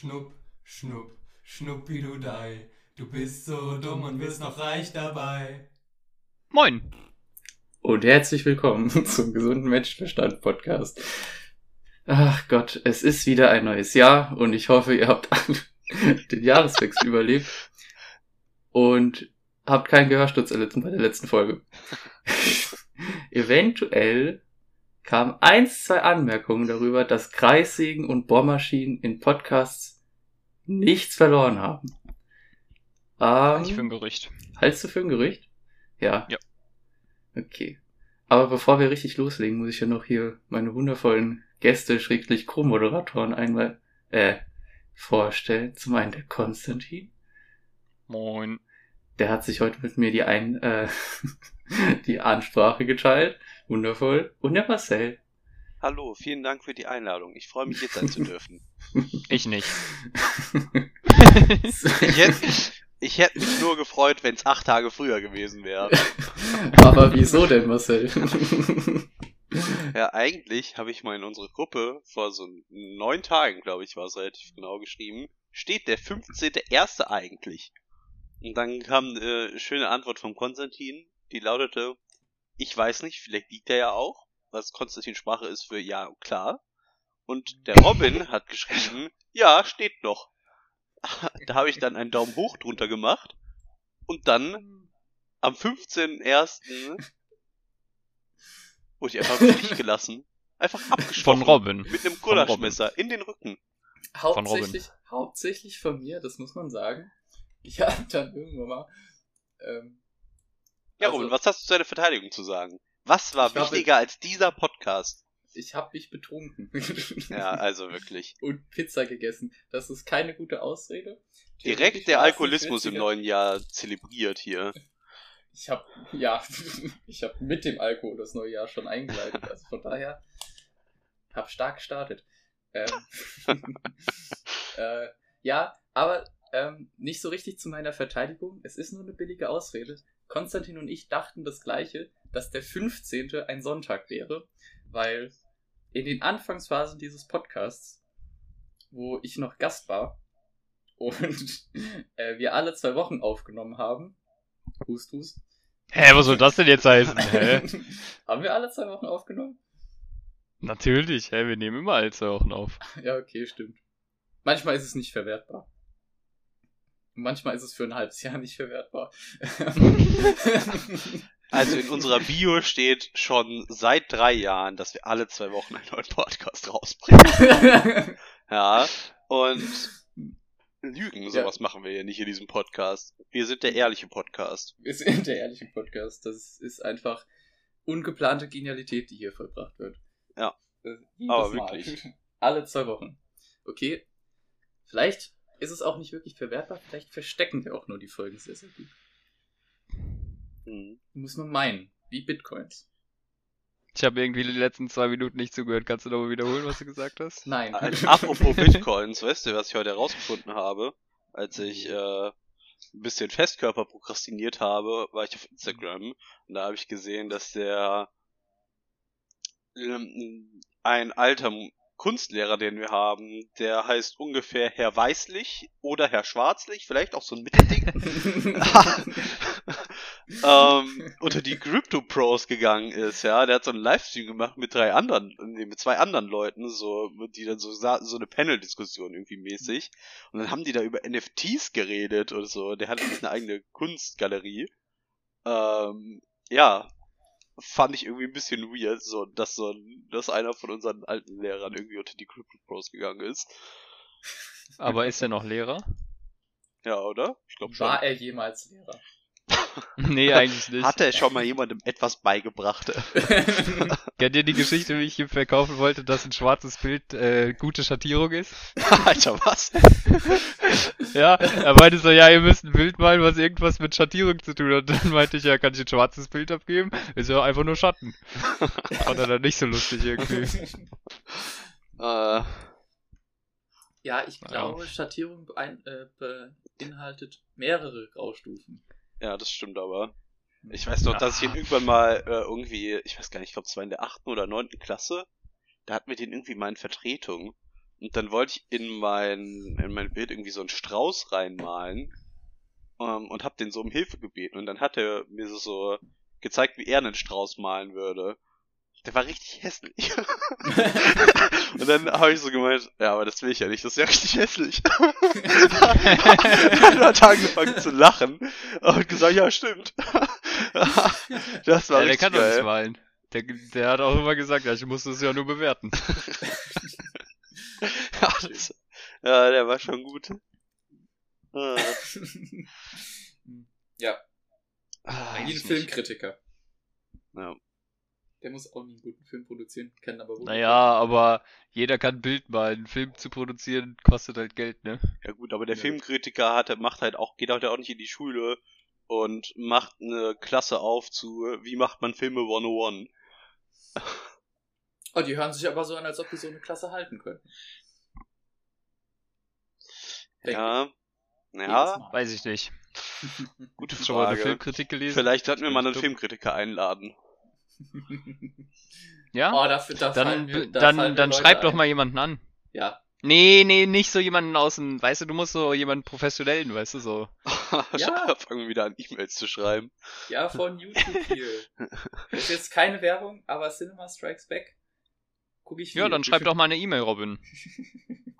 Schnupp, schnupp, schnuppi du dei. Du bist so dumm und wirst noch reich dabei. Moin. Und herzlich willkommen zum gesunden Menschenverstand Podcast. Ach Gott, es ist wieder ein neues Jahr und ich hoffe, ihr habt den Jahreswechsel überlebt und habt keinen Gehörsturz erlitten bei der letzten Folge. Eventuell kamen eins, zwei Anmerkungen darüber, dass Kreissägen und Bohrmaschinen in Podcasts nichts verloren haben. Ähm, ich für ein Gerücht. Hältst du für ein Gerücht? Ja. Ja. Okay. Aber bevor wir richtig loslegen, muss ich ja noch hier meine wundervollen Gäste, schräglich Co-Moderatoren einmal, äh, vorstellen. Zum einen der Konstantin. Moin. Der hat sich heute mit mir die ein, äh, die Ansprache geteilt. Wundervoll. Und der Marcel. Hallo, vielen Dank für die Einladung. Ich freue mich, hier sein zu dürfen. Ich nicht. Ich hätte, ich hätte mich nur gefreut, wenn es acht Tage früher gewesen wäre. Aber wieso denn, Marcel? Ja, eigentlich habe ich mal in unsere Gruppe vor so neun Tagen, glaube ich, war es relativ genau geschrieben, steht der 15.01. eigentlich. Und dann kam eine schöne Antwort von Konstantin, die lautete, ich weiß nicht, vielleicht liegt er ja auch, was Konstantin Sprache ist für ja, klar. Und der Robin hat geschrieben, ja, steht noch. Da habe ich dann einen Daumen hoch drunter gemacht und dann am 15.01. wurde ich einfach Stich gelassen. Einfach abgestochen. Von Robin. Mit einem Von. Gulaschmesser in den Rücken. hauptsächlich, hauptsächlich von mir, das muss man sagen. Ich habe dann irgendwann mal, ähm, Ja, also- Robin, was hast du zu deiner Verteidigung zu sagen? Was war wichtiger als dieser Podcast? Ich habe mich betrunken. Ja, also wirklich. Und Pizza gegessen. Das ist keine gute Ausrede. Direkt der Alkoholismus im neuen Jahr zelebriert hier. Ich habe ja, ich habe mit dem Alkohol das neue Jahr schon eingeleitet. Also von daher habe stark gestartet. Ähm, äh, ja, aber ähm, nicht so richtig zu meiner Verteidigung. Es ist nur eine billige Ausrede. Konstantin und ich dachten das Gleiche, dass der 15. ein Sonntag wäre, weil in den Anfangsphasen dieses Podcasts, wo ich noch Gast war und äh, wir alle zwei Wochen aufgenommen haben, Hust, Hust, Hä, was soll das denn jetzt heißen? Hä? haben wir alle zwei Wochen aufgenommen? Natürlich, hä, wir nehmen immer alle zwei Wochen auf. Ja, okay, stimmt. Manchmal ist es nicht verwertbar. Manchmal ist es für ein halbes Jahr nicht verwertbar. Also in unserer Bio steht schon seit drei Jahren, dass wir alle zwei Wochen einen neuen Podcast rausbringen. Ja, und Lügen, sowas machen wir ja nicht in diesem Podcast. Wir sind der ehrliche Podcast. Wir sind der ehrliche Podcast. Das ist einfach ungeplante Genialität, die hier vollbracht wird. Ja. Äh, Aber Mal. wirklich. Alle zwei Wochen. Okay. Vielleicht ist es auch nicht wirklich verwertbar. Vielleicht verstecken wir auch nur die Folgen sehr, sehr gut. Hm. Muss man meinen. Wie Bitcoins. Ich habe irgendwie die letzten zwei Minuten nicht zugehört. Kannst du nochmal wiederholen, was du gesagt hast? Nein. Äh, Apropos Bitcoins, weißt du, was ich heute herausgefunden habe? Als ich äh, ein bisschen Festkörper prokrastiniert habe, war ich auf Instagram und da habe ich gesehen, dass der ähm, ein alter Kunstlehrer, den wir haben, der heißt ungefähr Herr Weißlich oder Herr Schwarzlich, vielleicht auch so ein Mittelding, ähm, unter die Crypto Pros gegangen ist, ja. Der hat so einen Livestream gemacht mit drei anderen, nee, mit zwei anderen Leuten, so, die dann so, so eine Panel-Diskussion irgendwie mäßig. Und dann haben die da über NFTs geredet und so. Der hat eine eigene Kunstgalerie. Ähm, ja. Fand ich irgendwie ein bisschen weird, so, dass so, ein- dass einer von unseren alten Lehrern irgendwie unter die Crypto Pros gegangen ist. Aber ist er noch Lehrer? Ja, oder? Ich glaube schon. War er jemals Lehrer? nee, eigentlich nicht. Hat er schon mal jemandem etwas beigebracht? Kennt ihr die Geschichte, wie ich ihm verkaufen wollte, dass ein schwarzes Bild äh, gute Schattierung ist? Alter, was? Ja, er meinte so, ja, ihr müsst ein Bild malen, was irgendwas mit Schattierung zu tun hat. Dann meinte ich, ja, kann ich ein schwarzes Bild abgeben? Ist ja einfach nur Schatten. Fand er dann nicht so lustig irgendwie. Äh, ja, ich Ja. glaube, Schattierung äh, beinhaltet mehrere Graustufen. Ja, das stimmt aber. Ich weiß noch, dass ich ihn irgendwann mal äh, irgendwie, ich weiß gar nicht, ich glaube, es war in der achten oder neunten Klasse, da hatten wir den irgendwie mal in Vertretung. Und dann wollte ich in mein, in mein Bild irgendwie so einen Strauß reinmalen ähm, und hab den so um Hilfe gebeten. Und dann hat er mir so, so gezeigt, wie er einen Strauß malen würde. Der war richtig hässlich. und dann habe ich so gemeint, ja, aber das will ich ja nicht, das ist ja richtig hässlich. dann hat er angefangen zu lachen und gesagt, ja, stimmt. das war Ja, der richtig kann doch nicht geil. malen. Der, der hat auch immer gesagt, ja, ich muss das ja nur bewerten. ja, das, ja, der war schon gut. Ah, ja, ah, wie ein. Filmkritiker. Ja. Der muss auch nie einen guten Film produzieren, kann aber wohl. Naja, aber jeder kann ein Bild malen. Einen Film zu produzieren kostet halt Geld, ne? Ja gut, aber der Ja. Filmkritiker hat, macht halt auch, geht halt auch nicht in die Schule und macht eine Klasse auf zu, wie macht man Filme 101. Oh, die hören sich aber so an, als ob die so eine Klasse halten könnten. Denke Ja, ja. Weiß ich nicht. gute du schon mal eine Frage. Filmkritik gelesen? Vielleicht sollten wir mal einen. Filmkritiker einladen. Ja? Oh, dafür, da dann mir, da dann, dann schreib doch ein. mal jemanden an. Ja, Nee, nee, nicht so jemanden außen. Weißt du, du musst so jemanden professionellen, weißt du, so. Ja. Fangen wir wieder an, E-Mails zu schreiben. ja, von YouTube hier. Das ist jetzt keine Werbung, aber Cinema Strikes Back. Guck ich Ja, viel. dann schreib doch mal eine E-Mail, Robin.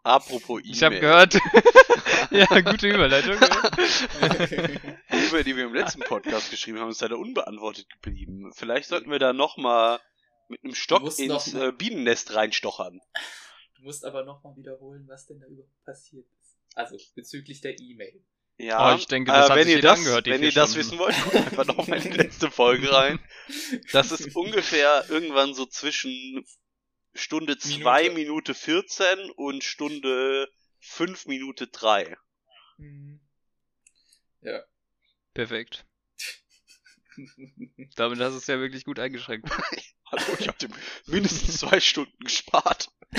Apropos E-Mail. Ich habe gehört. ja, gute Überleitung. Die E-Mail, die wir im letzten Podcast geschrieben haben, ist leider unbeantwortet geblieben. Vielleicht sollten wir da nochmal mit einem Stock ins äh, Bienennest reinstochern. Du musst aber nochmal wiederholen, was denn da überhaupt passiert ist. Also, bezüglich der E-Mail. Ja, Oh, ich denke, das äh, hat wenn ihr das, angehört, wenn ihr das wissen wollt, guckt einfach nochmal in die letzte Folge rein. Das ist ungefähr irgendwann so zwischen Stunde 2 Minute. Minute 14 und Stunde 5 Minute 3. Mhm. Perfekt. Damit hast du es ja wirklich gut eingeschränkt. Hallo, ich hab dem mindestens zwei Stunden gespart.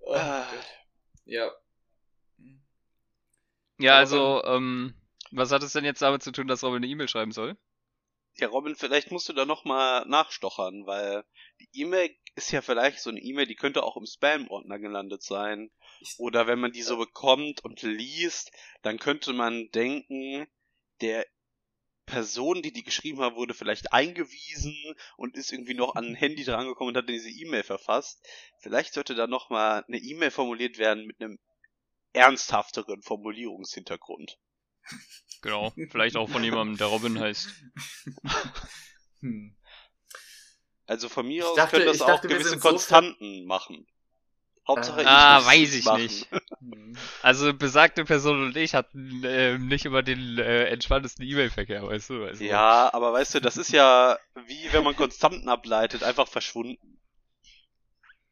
oh, Ah. Ja. Ja, also, ähm, was hat es denn jetzt damit zu tun, dass Robin eine E-Mail schreiben soll? Ja, Robin, vielleicht musst du da nochmal nachstochern, weil die E-Mail ist ja vielleicht so eine E-Mail, die könnte auch im Spam-Ordner gelandet sein. Oder wenn man die so bekommt und liest, dann könnte man denken, der Person, die die geschrieben hat, wurde vielleicht eingewiesen und ist irgendwie noch an ein Handy drangekommen und hat diese E-Mail verfasst. Vielleicht sollte da nochmal eine E-Mail formuliert werden mit einem ernsthafteren Formulierungshintergrund. Genau, vielleicht auch von jemandem, der Robin heißt. Hm. Also von mir Ich aus dachte- können das auch dachte, gewisse sind so Konstanten machen. Hauptsache Ah. ich Ah, weiß ich machen. nicht. Hm. Also besagte Person und ich hatten äh, nicht immer den äh, entspanntesten E-Mail-Verkehr, weißt du? Also, Ja, aber weißt du, das ist ja wie wenn man Konstanten ableitet, einfach verschwunden.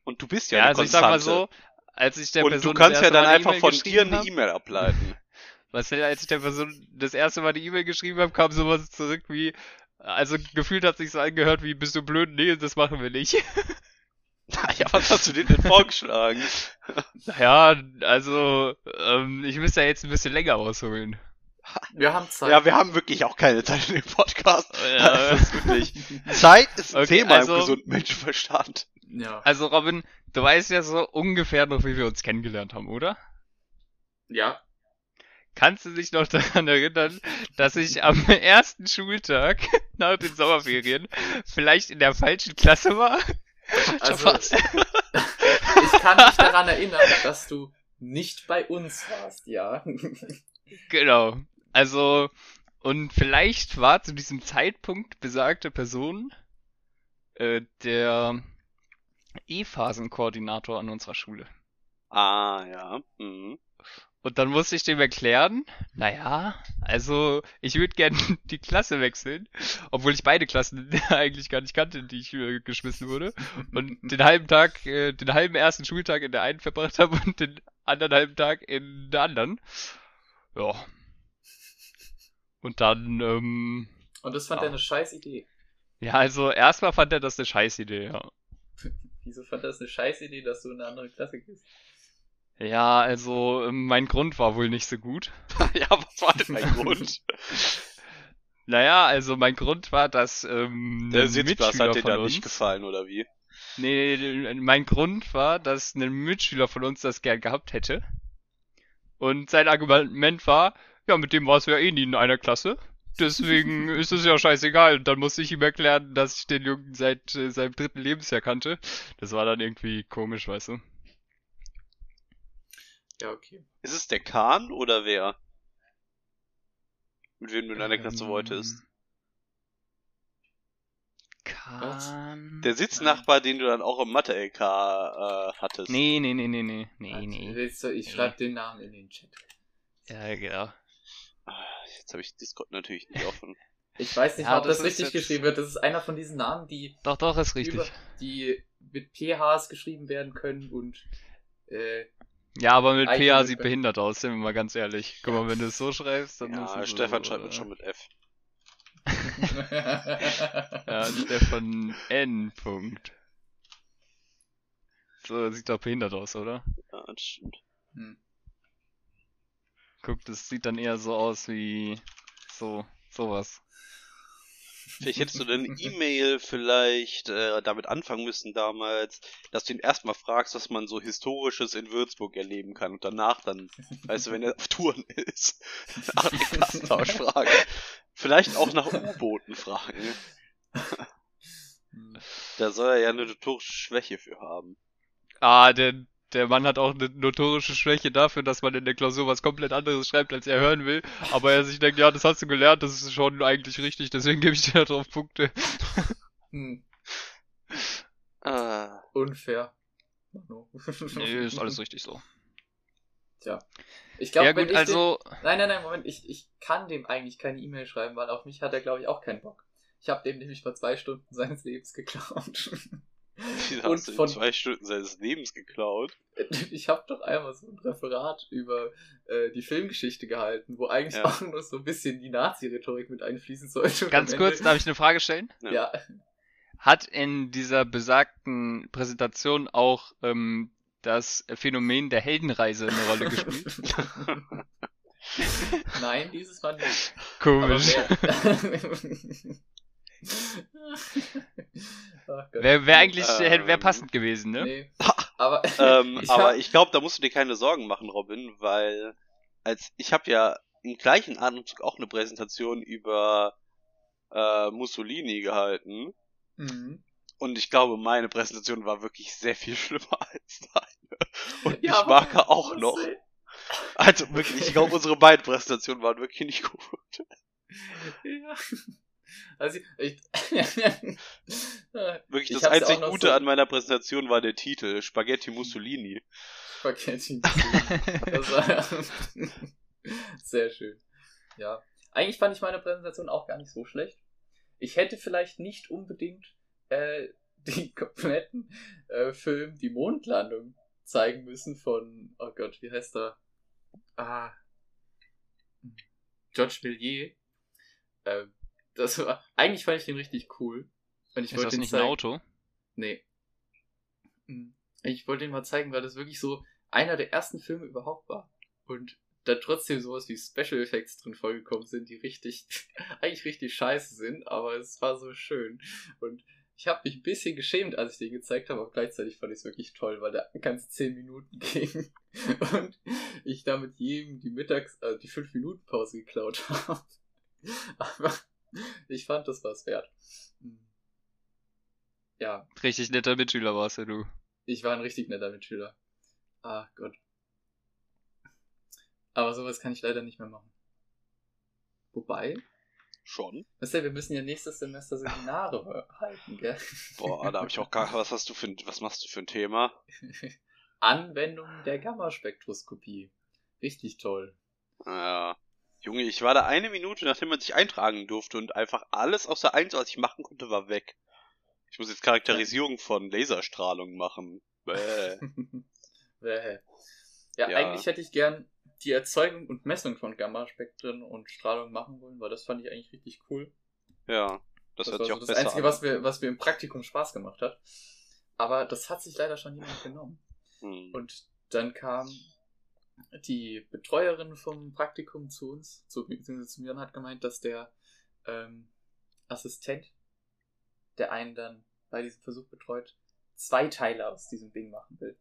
Und du bist ja, ja eine also ich sag Konstante. mal so, als ich der Und Person du kannst das ja dann einfach E-Mail von dir eine E-Mail ableiten. Was denn, als ich der Person das erste Mal die E-Mail geschrieben habe, kam sowas zurück wie, also gefühlt hat sich so angehört wie, bist du blöd? Nee, das machen wir nicht. ja, was hast du denn denn vorgeschlagen? Naja, also, ähm, ich müsste ja jetzt ein bisschen länger ausholen. Wir haben Zeit. Ja, wir haben wirklich auch keine Zeit in dem Podcast. Ja. Das ist wirklich, Zeit ist ein Okay, Thema also- im gesunden Menschenverstand. ja. Also Robin, du weißt ja so ungefähr noch, wie wir uns kennengelernt haben, oder? ja. Kannst du dich noch daran erinnern, dass ich am ersten Schultag nach den Sommerferien vielleicht in der falschen Klasse war? Also, ich kann mich daran erinnern, dass du nicht bei uns warst, ja. Genau. Also, und vielleicht war zu diesem Zeitpunkt besagte Person äh, der E-Phasen-Koordinator an unserer Schule. Ah, ja. Mhm. Und dann musste ich dem erklären, naja, also ich würde gern die Klasse wechseln, obwohl ich beide Klassen eigentlich gar nicht kannte, in die ich äh, geschmissen wurde. Und den halben Tag, äh, den halben ersten Schultag in der einen verbracht habe und den anderen halben Tag in der anderen. Ja. Und dann, ähm, Und das fand Ja. er eine scheiß Idee. ja, also erstmal fand er das eine Scheißidee, ja. Wieso fand er das eine scheiß Idee, dass du in eine andere Klasse gehst? Ja, also ähm, mein Grund war wohl nicht so gut. ja, was war denn dein Grund? Naja, also mein Grund war, dass ähm, Der ein Sitzplatz Mitschüler hat dir von da uns, nicht gefallen, oder wie? Nee, mein Grund war, dass ein Mitschüler von uns das gern gehabt hätte. Und sein Argument war, ja, mit dem warst du ja eh nie in einer Klasse. Deswegen ist es ja scheißegal. Und dann musste ich ihm erklären, dass ich den Jungen seit äh, seinem dritten Lebensjahr kannte. Das war dann irgendwie komisch, weißt du. Ja, okay. Ist es der Kahn oder wer? Mit wem du in einer Klasse wolltest? Kahn. Der Sitznachbar, den du dann auch im Mathe-LK äh, hattest. Nee, nee, nee, nee, nee. Nee, Warte, nee. willst du- Ich schreibe den Namen in den Chat. Ja, genau. Ah, Jetzt habe ich Discord natürlich nicht offen. Ich weiß nicht, Ja, ob das, das richtig jetzt- geschrieben wird. Das ist einer von diesen Namen, die, Doch, doch, ist richtig. über, die mit PHs geschrieben werden können und äh, Ja, aber mit Eichel PA sieht F. behindert aus, sind wir mal ganz ehrlich. Guck mal, wenn du es so schreibst, dann ist Ja, es Stefan so, schreibt mit äh, schon mit F. Ja, Stefan N. Punkt. So, sieht doch behindert aus, oder? Ja, das stimmt. Hm. Guck, das sieht dann eher so aus wie so, sowas. Vielleicht hättest du deine E-Mail vielleicht äh, damit anfangen müssen damals, dass du ihn erstmal fragst, was man so Historisches in Würzburg erleben kann und danach dann, weißt du, wenn er auf Touren ist, nach dem Klassentausch fragen. Vielleicht auch nach U-Booten fragen. Hm. Da soll er ja eine notorische Schwäche für haben. Ah, der, der Mann hat auch eine notorische Schwäche dafür, dass man in der Klausur was komplett anderes schreibt, als er hören will. Aber er sich denkt, ja, das hast du gelernt, das ist schon eigentlich richtig, deswegen gebe ich dir darauf Punkte. Hm. Ah, Unfair. Nee, ist alles richtig so. Tja. Ich glaube, Ja gut, also, Nein, nein, nein, Moment. Ich, ich kann dem eigentlich keine E-Mail schreiben, weil auf mich hat er, glaube ich, auch keinen Bock. Ich habe dem nämlich vor zwei Stunden seines Lebens geklaut. wieso Und hast du von- zwei Stunden seines Lebens geklaut? Ich habe doch einmal so ein Referat über äh, die Filmgeschichte gehalten, wo eigentlich Ja. auch nur so ein bisschen die Nazi-Rhetorik mit einfließen sollte. Ganz kurz, darf ich eine Frage stellen? Ja. Ja, Hat in dieser besagten Präsentation auch ähm, das Phänomen der Heldenreise eine Rolle gespielt? Nein, dieses Mal nicht. Komisch. Wäre wär eigentlich Ähm, hätte wär passend gewesen, ne? Nee. Aber ähm, ich aber hab- ich glaube, da musst du dir keine Sorgen machen, Robin, weil als ich habe ja im gleichen Atemzug auch eine Präsentation über äh, Mussolini gehalten Mhm. und ich glaube, meine Präsentation war wirklich sehr viel schlimmer als deine. Und Ja, ich mag auch noch. Also wirklich, ich glaube, unsere beiden Präsentationen waren wirklich nicht gut. Ja. Also ich, Wirklich, Ich das einzig Gute so- an meiner Präsentation war der Titel Spaghetti Mussolini. Spaghetti. War sehr schön. Ja. Eigentlich fand ich meine Präsentation auch gar nicht so schlecht. Ich hätte vielleicht nicht unbedingt äh, den kompletten äh, Film Die Mondlandung zeigen müssen von, oh Gott, wie heißt er? Ah. George Millier. Äh, das war, eigentlich fand ich den richtig cool. Und ich Ist wollte das nicht ein zeigen. Auto? Nee. Hm. Ich wollte den mal zeigen, weil das wirklich so einer der ersten Filme überhaupt war. Und da trotzdem sowas wie Special Effects drin vorgekommen sind, die richtig, eigentlich richtig scheiße sind, aber es war so schön. Und ich habe mich ein bisschen geschämt, als ich den gezeigt habe, aber gleichzeitig fand ich es wirklich toll, weil der ganze 10 Minuten ging und ich damit jedem die Mittags-, also die 5 Minuten Pause geklaut habe. Aber ich fand, das war's wert. Hm. Ja, Richtig netter Mitschüler warst ja du. ich war ein richtig netter Mitschüler. Ah Gott. Aber sowas kann ich leider nicht mehr machen. Wobei, Schon? weißt du, wir müssen ja nächstes Semester Seminare halten, gell? Boah, da habe ich auch gar was hast du für ein, was machst du für ein Thema? Anwendung der Gammaspektroskopie. Richtig toll. Ja. Junge, ich war da eine Minute, nachdem man sich eintragen durfte und einfach alles außer eins, was ich machen konnte, war weg. Ich muss jetzt Charakterisierung von Laserstrahlung machen. Bäh. Bäh. ja, Ja. eigentlich hätte ich gern die Erzeugung und Messung von Gammaspektren und Strahlung machen wollen, weil das fand ich eigentlich richtig cool. Ja, das, Das hört war sich so auch das besser Einzige, an. was mir, was mir im Praktikum Spaß gemacht hat. Aber das hat sich leider schon jemand genommen. Hm. Und dann kam die Betreuerin vom Praktikum zu uns, zu, beziehungsweise zu mir und hat gemeint, dass der ähm, Assistent, der einen dann bei diesem Versuch betreut, zwei Teile aus diesem Ding machen will.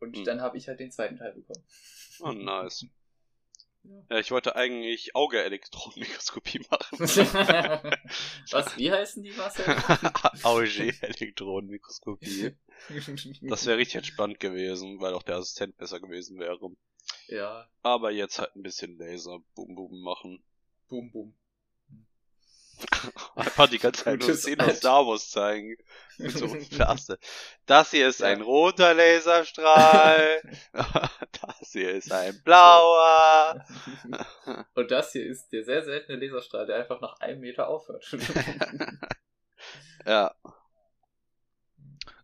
Und Hm. dann habe ich halt den zweiten Teil bekommen. Oh, nice. Ja. Ja, ich wollte eigentlich Auge-Elektronenmikroskopie machen. Was, wie heißen die, Marcel? Auge-Elektronenmikroskopie. Das wäre richtig entspannt gewesen, weil auch der Assistent besser gewesen wäre. ja, Aber jetzt halt ein bisschen Laser, Boom Boom machen. boom, boom. Einfach die ganze Zeit nur Szenen aus. Star Wars zeigen. Mit so. Das hier ist ein roter Laserstrahl. das hier ist ein blauer. Und das hier ist der sehr seltene Laserstrahl, der einfach nach einem Meter aufhört. Ja.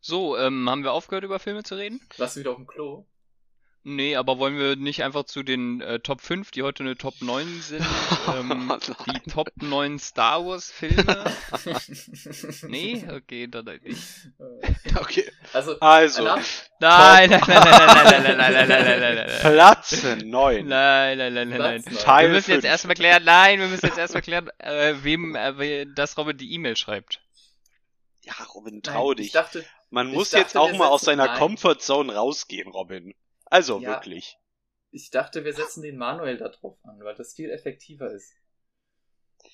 So, ähm, haben wir aufgehört über Filme zu reden? Du wieder auf dem Klo? Nee, aber wollen wir nicht einfach zu den äh, Top 5, die heute eine Top 9 sind, ähm, die Top 9 Star Wars Filme? Nee? Okay, dann halt nicht. Okay. Also, Also, nach, Nein, nein, nein, nein, nein, nein, nein, nein, nein, nein, nein, nein. Platz 9. Nein, nein, nein, nein, nein. Teil Wir müssen jetzt erstmal klären, nein, wir müssen jetzt erstmal klären, äh, wem, äh, das Robin die E-Mail schreibt. Ja, Robin, nein, trau ich dich. dachte, Man ich muss dachte, jetzt auch mal aus seiner nein. Comfortzone rausgehen, Robin. Also Ja. wirklich. ich dachte, wir setzen den Manuel da drauf an, weil das viel effektiver ist.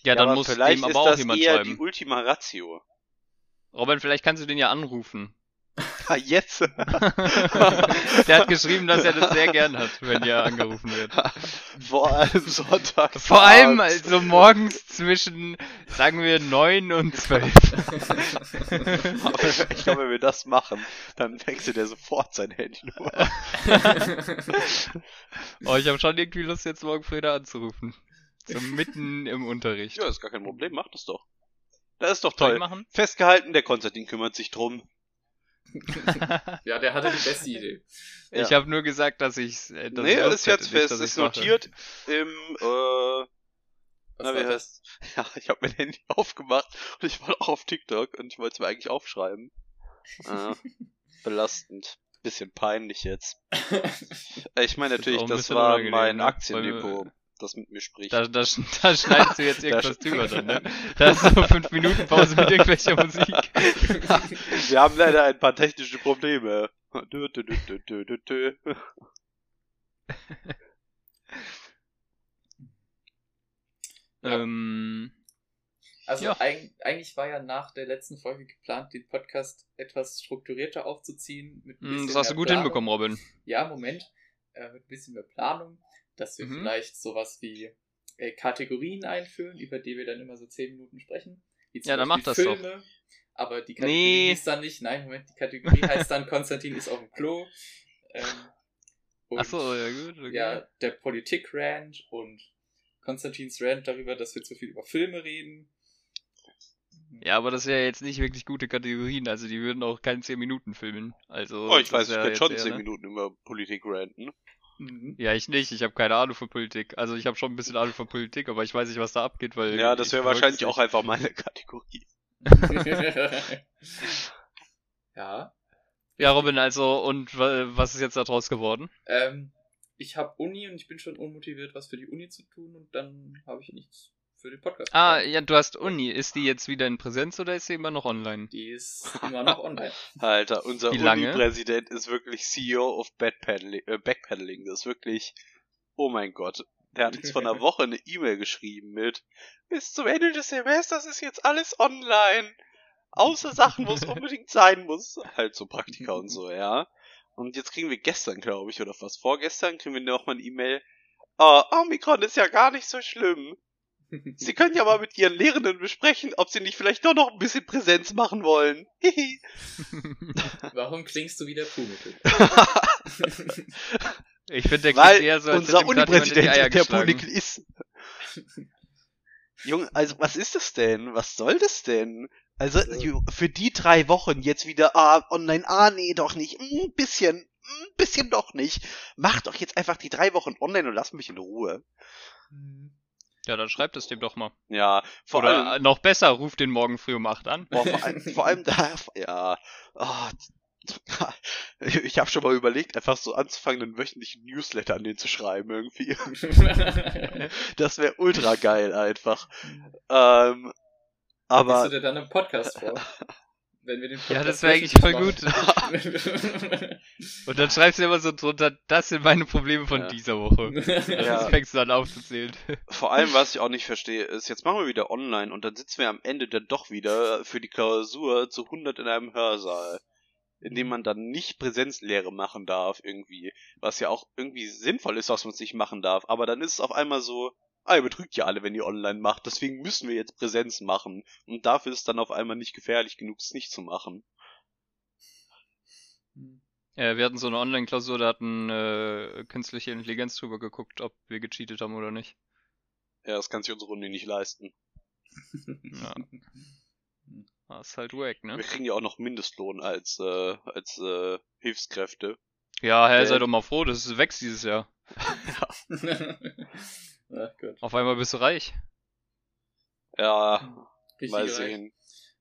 Ja, dann aber muss vielleicht dem aber ist auch das jemand eher schreiben. die Ultima Ratio. Robin, vielleicht kannst du den ja anrufen. Ah, jetzt. Der hat geschrieben, dass er das sehr gern hat, wenn er angerufen wird. Vor allem Sonntag. Vor allem also morgens zwischen, sagen wir, 9 und 12. Aber ich glaube, wenn wir das machen, dann wechselt er sofort sein Handynummer. Oh, ich habe schon irgendwie Lust, jetzt morgen früh da anzurufen. So mitten im Unterricht. Ja, ist gar kein Problem, mach das doch. Das ist doch toll. machen? Festgehalten, der Konstantin kümmert sich drum. Ja, der hatte die beste Idee. Ich Ja. habe nur gesagt, dass ich äh, dass nee, ich Lust ist jetzt fest, ist ich's notiert im, äh, Was na, wie das? heißt Ja, ich habe mein Handy aufgemacht und ich war auch auf TikTok und ich wollte es mir eigentlich aufschreiben. Äh, belastend. Bisschen peinlich jetzt. Äh, Ich meine Das natürlich, das bisschen war mein ne? Aktiendepot, das mit mir spricht. Da, da, da schneidest du jetzt irgendwas drüber dann, ne? Da ist so 5 Minuten Pause mit irgendwelcher Musik. Wir haben leider ein paar technische Probleme. Dö, dö, dö, dö, dö, dö, dö. Ähm, Also Ja. eig eigentlich war ja nach der letzten Folge geplant, den Podcast etwas strukturierter aufzuziehen. Mit ein bisschen hm, das hast du gut Planung. hinbekommen, Robin. Ja, Moment. Äh, mit ein bisschen mehr Planung, dass wir Mhm. vielleicht sowas wie äh, Kategorien einführen, über die wir dann immer so 10 Minuten sprechen. Wie zum Ja, dann Beispiel mach das doch. Filme. Aber die Kategorie Nee. hieß dann nicht, nein, Moment, die Kategorie heißt dann Konstantin ist auf dem Klo. Ähm, und Ach so, ja gut. Okay. ja, der Politik-Rant und Konstantins Rant darüber, dass wir zu viel über Filme reden. Ja, aber das wäre jetzt nicht wirklich gute Kategorien, also die würden auch keinen 10 Minuten filmen. Also Oh, ich weiß, ich wär könnte schon eher, 10 ne? Minuten über Politik ranten. Mhm. Ja, ich nicht. Ich habe keine Ahnung von Politik. Also ich habe schon ein bisschen Ahnung von Politik, aber ich weiß nicht, was da abgeht, weil. Ja, das wäre wahrscheinlich auch einfach meine Kategorie. ja. Ja, Robin, also, und wa- was ist jetzt daraus geworden? Ähm, ich habe Uni und ich bin schon unmotiviert, was für die Uni zu tun und dann habe ich nichts für den Podcast. Ah, ja, du hast Uni. Ist die jetzt wieder in Präsenz oder ist sie immer noch online? Die ist immer noch online. Alter, unser? Uni-Präsident ist wirklich CEO of Backpedaling, äh, Backpedaling. Das ist wirklich, oh mein Gott. Der hat uns vor einer Woche eine E-Mail geschrieben mit, bis zum Ende des Semesters ist jetzt alles online. Außer Sachen, wo es unbedingt sein muss. Halt so Praktika und so, ja. Und jetzt kriegen wir gestern, glaube ich, oder fast vorgestern, kriegen wir noch mal eine E-Mail. Oh, Omikron ist ja gar nicht so schlimm. Sie können ja mal mit Ihren Lehrenden besprechen, ob Sie nicht vielleicht doch noch ein bisschen Präsenz machen wollen. Hihi. Warum klingst du wieder Pumuckl? Ich finde, der Weil klingt eher so, als unser Unipräsident der. Punikel ist. Junge, also was ist das denn? Was soll das denn? Also ju- für die drei Wochen jetzt wieder ah, online, ah nee, doch nicht, ein bisschen, ein bisschen doch nicht. Macht doch jetzt einfach die drei Wochen online und lasst mich in Ruhe. Ja, dann schreibt es dem doch mal. Ja, vor Oder allem, äh, noch besser, ruft den morgen früh um 8 an. boah, vor, allem vor allem da, ja, oh, ich habe schon mal überlegt, einfach so anzufangen, einen wöchentlichen Newsletter an den zu schreiben irgendwie. Das wäre ultra geil einfach. Ähm, Liest du aber dir dann im Podcast vor? Wenn wir den Ja, das Podcast wäre eigentlich voll machen. Und dann schreibst du immer so drunter, das sind meine Probleme von Ja. dieser Woche. Ja. Das fängst du dann aufzuzählen. Vor allem, was ich auch nicht verstehe, ist, jetzt machen wir wieder online und dann sitzen wir am Ende dann doch wieder für die Klausur zu 100 in einem Hörsaal, in dem man dann nicht Präsenzlehre machen darf irgendwie, was ja auch irgendwie sinnvoll ist, was man nicht machen darf, aber dann ist es auf einmal so, ah, ihr betrügt ja alle, wenn ihr online macht, deswegen müssen wir jetzt Präsenz machen und dafür ist es dann auf einmal nicht gefährlich genug, es nicht zu machen. Äh, wir hatten so eine Online-Klausur, da hatten äh, künstliche Intelligenz drüber geguckt, ob wir gecheatet haben oder nicht. Ja, das kann sich unsere Runde nicht leisten. Ja. Das ist halt wack, ne? Wir kriegen ja auch noch Mindestlohn als, äh, als, äh, Hilfskräfte. Ja, hä, Äh, sei doch mal froh, das wächst dieses Jahr. Ach Gott. Auf einmal bist du reich. Ja, Richtig Mal sehen.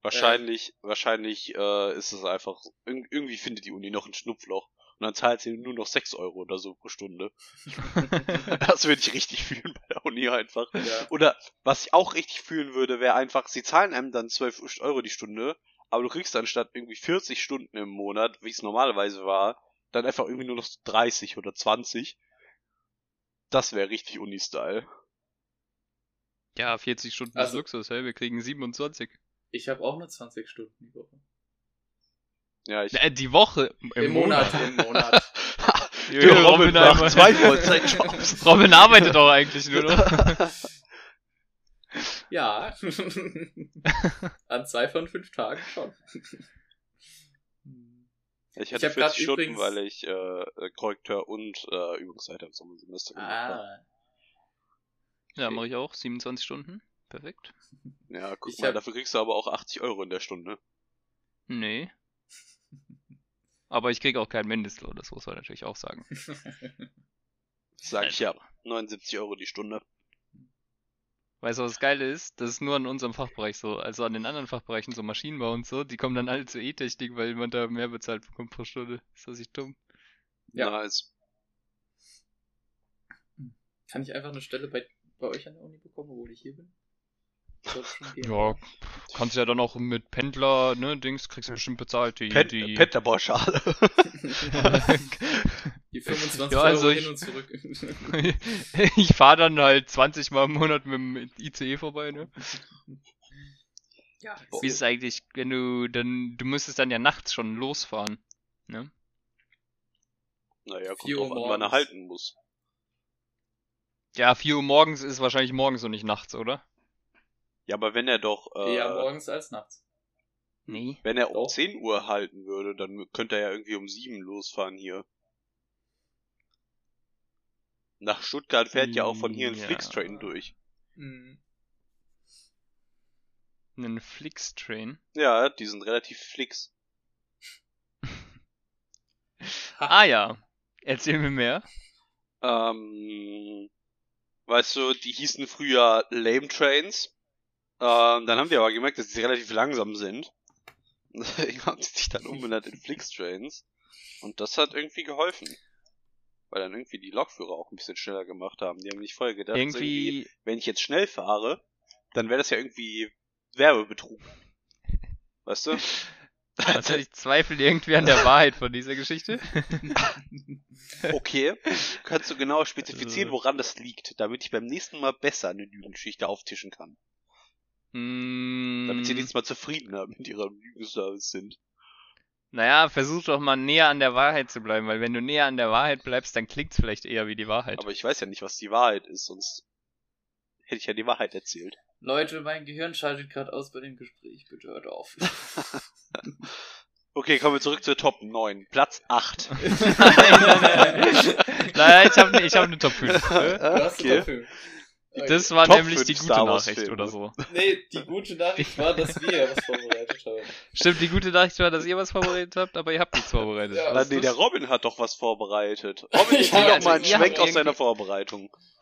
Wahrscheinlich, wahrscheinlich äh, ist es einfach, irg- irgendwie findet die Uni noch ein Schnupfloch. Und dann zahlt sie nur noch 6 Euro oder so pro Stunde. das würde ich richtig fühlen bei der Uni einfach. Ja. Oder was ich auch richtig fühlen würde, wäre einfach, sie zahlen einem dann 12 Euro die Stunde, aber du kriegst dann statt irgendwie 40 Stunden im Monat, wie es normalerweise war, dann einfach irgendwie nur noch so 30 oder 20. Das wäre richtig Uni-Style. Ja, 40 Stunden Also- ist Luxus, hey, wir kriegen 27. Ich habe auch nur 20 Stunden die Woche. Ja, ich. Äh, die Woche. Im, Im Monat, im Monat. Ja, Der Robin einmal- macht zwei Vollzeitjobs. Robin arbeitet doch eigentlich nur noch. Ja. An zwei von fünf Tagen schon. Ich hatte Ich hab grad 40 Stunden, übrigens- weil ich äh, äh, Korrekteur und äh, Übungszeit im Sommersemester gemacht habe. Ah. Ja, mache ich auch. 27 Stunden. Perfekt. Ja, guck Ich mal, hab- dafür kriegst du aber auch 80 Euro in der Stunde. Nee. Aber ich krieg auch keinen Mindestlohn, das muss man natürlich auch sagen. Sag ich ja. 79 Euro die Stunde. Weißt du, was das Geile ist? Das ist nur an unserem Fachbereich so. Also an den anderen Fachbereichen, so Maschinenbau und so, die kommen dann alle zur E-Technik, weil man da mehr bezahlt bekommt pro Stunde. Ist das nicht dumm? Ja. Nice. Kann ich einfach eine Stelle bei, bei euch an der Uni bekommen, obwohl ich hier bin? Ja, kannst ja dann auch mit Pendler, ne, Dings, kriegst du bestimmt bezahlt, die, Pet die... Petterborschale. Die 25 Ja, also Euro ich- hin und zurück. ich fahre dann halt 20 Mal im Monat mit dem ICE vorbei, ne? ja, Wie ist es eigentlich, wenn du dann, du müsstest dann ja nachts schon losfahren, ne? naja, kommt drauf an, wann er halten muss. Ja, 4 Uhr morgens ist wahrscheinlich morgens und nicht nachts, oder? Ja, aber wenn er doch, äh, Eher morgens als nachts. Nee. wenn er um Doch. 10 Uhr halten würde, dann könnte er ja irgendwie um 7 losfahren hier. Nach Stuttgart fährt ja auch von hier ein Ja. Flixtrain durch. Mhm. Einen Flix-Train. Ja, die sind relativ flix. Ah ja. Erzähl mir mehr. Ähm, weißt du, die hießen früher Lame Trains. Ähm, dann haben wir aber gemerkt, dass sie relativ langsam sind. Deswegen haben sie sich dann umbenannt in Flix Trains. Und das hat irgendwie geholfen. Weil dann irgendwie die Lokführer auch ein bisschen schneller gemacht haben. Die haben nicht voll gedacht, irgendwie, Irgendwie, wenn ich jetzt schnell fahre, dann wäre das ja irgendwie Werbebetrug. Weißt du? also ich zweifle irgendwie an der Wahrheit von dieser Geschichte. Okay. Kannst du genau spezifizieren, Äh. woran das liegt, damit ich beim nächsten Mal besser eine Lügengeschichte auftischen kann. Mm, Damit sie nächstes Mal zufriedener mit ihrer Lügenservice sind. Naja, versuch doch mal näher an der Wahrheit zu bleiben, weil wenn du näher an der Wahrheit bleibst, dann klingt's vielleicht eher wie die Wahrheit. Aber ich weiß ja nicht, was die Wahrheit ist, sonst hätte ich ja die Wahrheit erzählt. Leute, mein Gehirn schaltet gerade aus bei dem Gespräch, bitte hört auf. okay, kommen wir zurück zur Top 9. Platz 8. nein, nein, nein. nein, ich habe ich hab eine Top 5. Okay. Ne? Ah, du hast eine Top 5. Das war Top nämlich die gute Nachricht oder so. Nee, die gute Nachricht war, dass wir was vorbereitet haben. Stimmt, die gute Nachricht war, dass ihr was vorbereitet habt, aber ihr habt nichts vorbereitet. Ja. Ah, was nee, der? Robin hat doch was vorbereitet. Robin, Ich hab- doch mal einen Schwenk aus seiner Vorbereitung.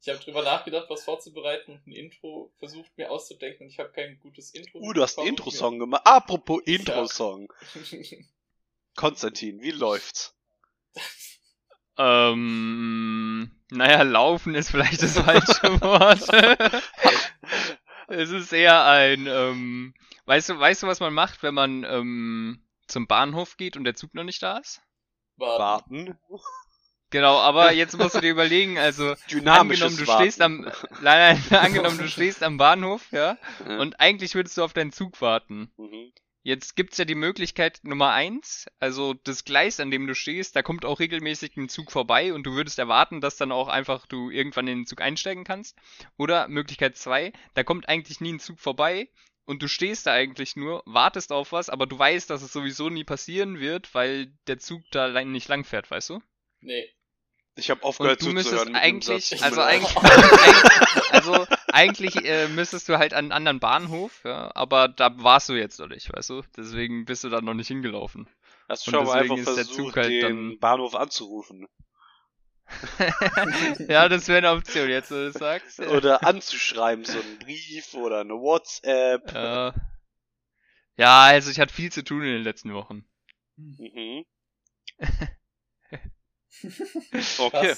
ich habe drüber nachgedacht, was vorzubereiten und ein Intro versucht mir auszudenken und ich habe kein gutes Intro. Uh, du hast einen. Intro-Song gemacht. Apropos Intro-Song. Konstantin, wie läuft's? Ähm, naja, laufen ist vielleicht das falsche Wort. Es ist eher ein, ähm, weißt du, weißt du, was man macht, wenn man ähm, zum Bahnhof geht und der Zug noch nicht da ist? Warten. Warten. Genau, aber jetzt musst du dir überlegen, also angenommen du Warten. stehst am, nein, nein, angenommen du stehst am Bahnhof, ja, Ja. und eigentlich würdest du auf deinen Zug warten. Mhm. Jetzt gibt's ja die Möglichkeit Nummer eins, also das Gleis, an dem du stehst, da kommt auch regelmäßig ein Zug vorbei und du würdest erwarten, dass dann auch einfach du irgendwann in den Zug einsteigen kannst. Oder Möglichkeit zwei, da kommt eigentlich nie ein Zug vorbei und du stehst da eigentlich nur, wartest auf was, aber du weißt, dass es sowieso nie passieren wird, weil der Zug da nicht lang fährt, weißt du? Nee. Ich habe aufgehört Und du müsstest eigentlich, also eigentlich, eigentlich, eigentlich äh, müsstest du halt an einen anderen Bahnhof, ja, aber da warst du jetzt noch nicht, weißt du? Deswegen bist du da noch nicht hingelaufen. Hast du und schon mal deswegen einfach versucht, Zug halt den dann- Bahnhof anzurufen. ja, das wäre eine Option, jetzt wo du das sagst. Oder anzuschreiben, so einen Brief oder eine WhatsApp. Ja. ja, also ich hatte viel zu tun in den letzten Wochen. Mhm. Okay.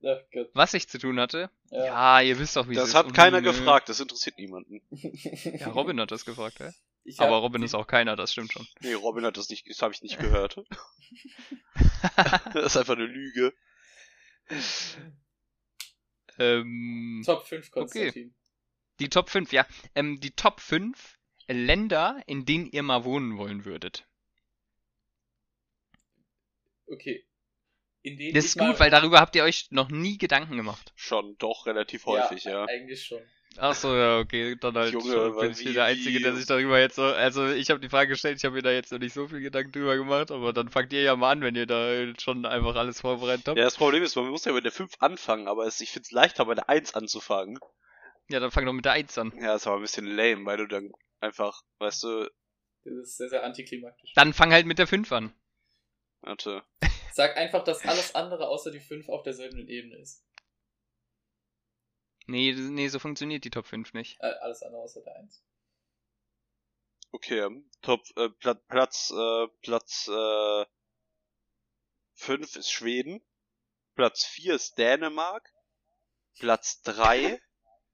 Was? Ach Gott. Was ich zu tun hatte? Ja. Ja, ihr wisst doch, wie es Das ist. hat Und, keiner äh, gefragt, das interessiert niemanden. Ja, Robin hat das gefragt, ja? Ich Aber Robin ist auch keiner, das stimmt schon. Nee, Robin hat das nicht, das habe ich nicht gehört. das ist einfach eine Lüge. ähm, Top 5 Konstantin. Die Top 5, ja. Ähm, die Top 5 Länder, in denen ihr mal wohnen wollen würdet. Okay. In denen Das ist mal- gut, weil darüber habt ihr euch noch nie Gedanken gemacht. Schon doch relativ häufig, ja. Eigentlich schon. Ach so, ja, okay, dann halt Junge, bin ich wie- hier der Einzige, der sich darüber jetzt so, also ich habe die Frage gestellt, ich habe mir da jetzt noch nicht so viel Gedanken drüber gemacht, aber dann fangt ihr ja mal an, wenn ihr da schon einfach alles vorbereitet habt. Ja, das Problem ist, man muss ja mit der 5 anfangen, aber es, ich find's leichter, bei der 1 anzufangen. Ja, dann fang doch mit der 1 an. Ja, ist aber ein bisschen lame, weil du dann einfach, weißt du, Das ist sehr, sehr antiklimaktisch. Dann fang halt mit der 5 an. warte. Sag einfach, dass alles andere außer die 5 auf derselben Ebene ist. Nee, nee, so funktioniert die Top 5 nicht. Äh, alles andere außer der 1. Okay, Top, äh, Pla Platz, äh, Platz, äh, 5 ist Schweden. Platz 4 ist Dänemark. Platz 3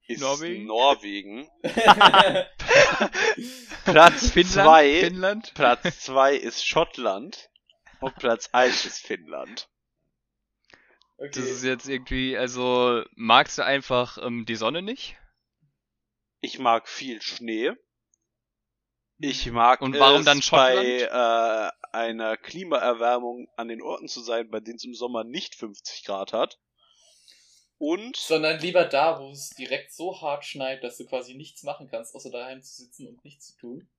ist Norwegen? Norwegen. Platz Finnland? 2 Finnland? Platz 2 ist Schottland. Und Platz 1 ist Finnland. okay. Das ist jetzt irgendwie, also magst du einfach ähm, die Sonne nicht? Ich mag viel Schnee. Ich mag Und warum es dann bei äh, einer Klimaerwärmung an den Orten zu sein, bei denen es im Sommer nicht 50 Grad hat. Und Sondern lieber da, wo es direkt so hart schneit, dass du quasi nichts machen kannst, außer daheim zu sitzen und nichts zu tun.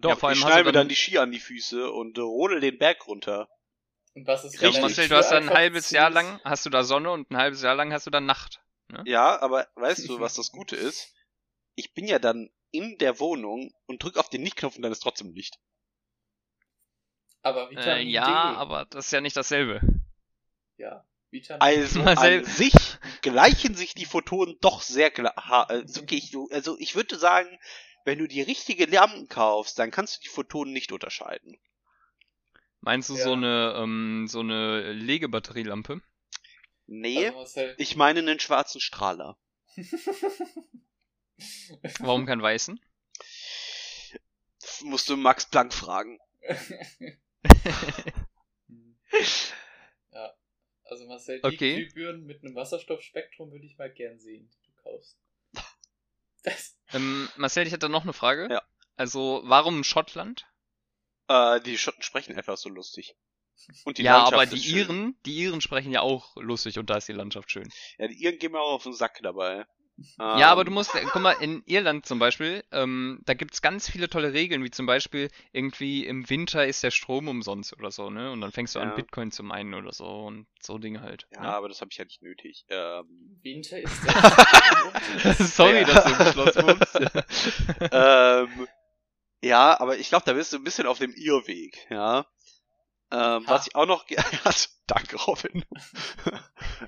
Doch, Ja, vor allem ich schneide mir dann- dann die Ski an die Füße und äh, rodel den Berg runter. Und was ist, Ja, deine Marcel, du hast dann ein halbes zu Jahr ist? lang, hast du da Sonne und ein halbes Jahr lang hast du dann Nacht. Ja, aber weißt du, was das Gute ist? Ich bin ja dann in der Wohnung und drück auf den Nicht-Knopf und dann ist trotzdem Licht. Aber Äh, Vitamin ja, D. aber das ist ja nicht dasselbe. Ja, Vitamin Also Marcel- an sich gleichen sich die Photonen doch sehr ha- also, okay, ich, also ich würde sagen, wenn du die richtige Lampen kaufst, dann kannst du die Photonen nicht unterscheiden. Meinst du Ja. so eine, ähm, so eine Legebatterielampe? Nee, Also Marcel, ich meine einen schwarzen Strahler. Warum kein weißen? Das musst du Max Planck fragen. ja. Also Marcel, die Okay. Glühbirnen mit einem Wasserstoffspektrum würde ich mal gern sehen, die du kaufst. Das, Ähm, Marcel, ich hätte noch eine Frage. Ja. Also, warum Schottland? Äh, die Schotten sprechen einfach so lustig. Und die ja, Landschaft aber die. Iren, die Iren sprechen ja auch lustig und da ist die Landschaft schön. Ja, die Iren gehen mir auch auf den Sack dabei. Ja, aber Ähm, du musst, guck mal, in Irland zum Beispiel, ähm, da gibt's ganz viele tolle Regeln, wie zum Beispiel irgendwie im Winter ist der Strom umsonst oder so, ne? Und dann fängst du Ja. an, Bitcoin zu meinen oder so und so Dinge halt. Ja, ne? aber das habe ich ja nicht nötig. Ähm, Winter ist Sorry, Ja. dass du im Schloss wohnst. ähm, ja, aber ich glaube, da bist du ein bisschen auf dem Irrweg, ja. Ähm, was ich auch noch, danke Robin.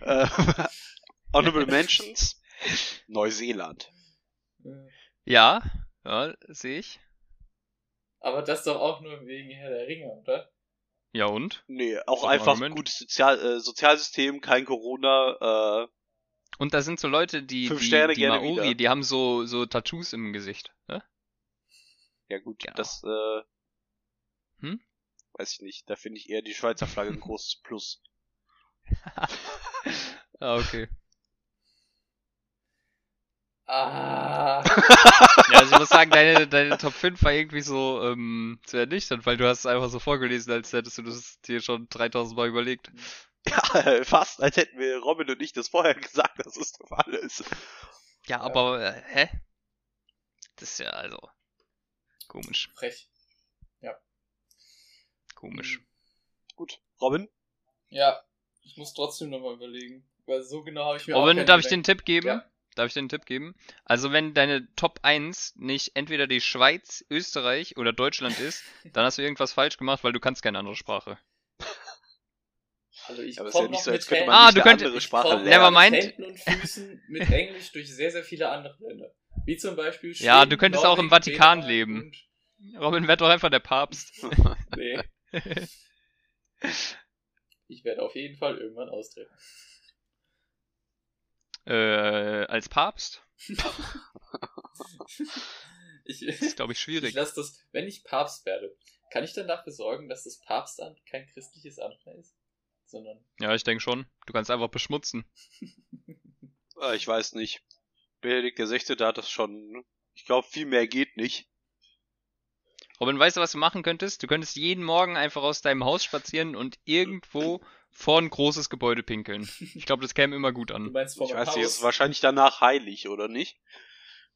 ähm, Honorable Mentions, Neuseeland. ja, ja, sehe ich. Aber das doch auch nur wegen Herr der Ringe, oder? Ja und? Nee, auch ein einfach Argument. gutes Sozial äh, Sozialsystem, kein Corona, äh, Und da sind so Leute, die, Fünf die, Sterne die gerne Maori, wieder. die haben so, so Tattoos im Gesicht. Ne? Ja gut, Genau. das äh, Hm? weiß ich nicht. Da finde ich eher die Schweizer Flagge ein großes Plus. Ah, okay. Ah. Ja, also ich muss sagen, deine, deine Top 5 war irgendwie so ähm, zu ernüchternd, weil du hast es einfach so vorgelesen, als hättest du das dir schon 3000 Mal überlegt. Ja, fast, als hätten wir Robin und ich das vorher gesagt, dass es der Fall ist. Ja, aber, äh, hä? Das ist ja also komisch, Frech. komisch. Gut, Robin? Ja, ich muss trotzdem nochmal überlegen. Weil so genau habe ich mir auch Robin, darf ich den Gedanken- Tipp geben? Ja. Darf ich den Tipp geben? Also wenn deine Top 1 nicht entweder die Schweiz, Österreich oder Deutschland ist, dann hast du irgendwas falsch gemacht, weil du kannst keine andere Sprache. Also ich Aber es ist ja komme nicht noch so, als mit könnte Ah, nicht du eine könntest- andere Sprache lernen. mit Händen und Füßen mit Englisch durch sehr, sehr viele andere Länder. Wie zum Beispiel Ja, Schweden, du könntest auch im Norwegen, Vatikan Dänemark leben. Robin, werd doch einfach der Papst. Nee. Ich werde auf jeden Fall irgendwann austreten. Äh, als Papst? Ich, Das ist, glaube ich, ich schwierig. lasse das, wenn ich Papst werde, kann ich dann dafür sorgen, dass das Papstamt kein christliches Amt mehr ist? Sondern, Ja, ich denke schon. Du kannst einfach beschmutzen. Ah, ich weiß nicht. Benedikt der 16. hat das schon. Ich glaube, viel mehr geht nicht. Robin, weißt du, was du machen könntest? Du könntest jeden Morgen einfach aus deinem Haus spazieren und irgendwo vor ein großes Gebäude pinkeln. Ich glaube, das käme immer gut du an. meinst vor Ich weiß nicht, ist Haus? wahrscheinlich danach heilig, oder nicht?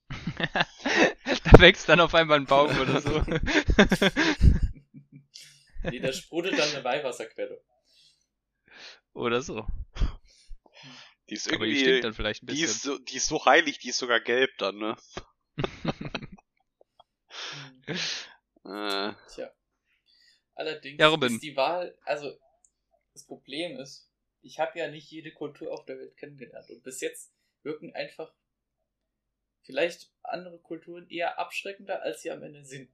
da wächst dann auf einmal ein Baum oder so. Nee, da sprudelt dann eine Weihwasserquelle. oder so. Die ist Aber die irgendwie. stinkt dann vielleicht ein die, bisschen. ist so, die ist so heilig, die ist sogar gelb dann, ne? Äh, Tja. Allerdings Ja, Robin. ist die Wahl, also das Problem ist, ich habe ja nicht jede Kultur auf der Welt kennengelernt und bis jetzt wirken einfach vielleicht andere Kulturen eher abschreckender, als sie am Ende sind.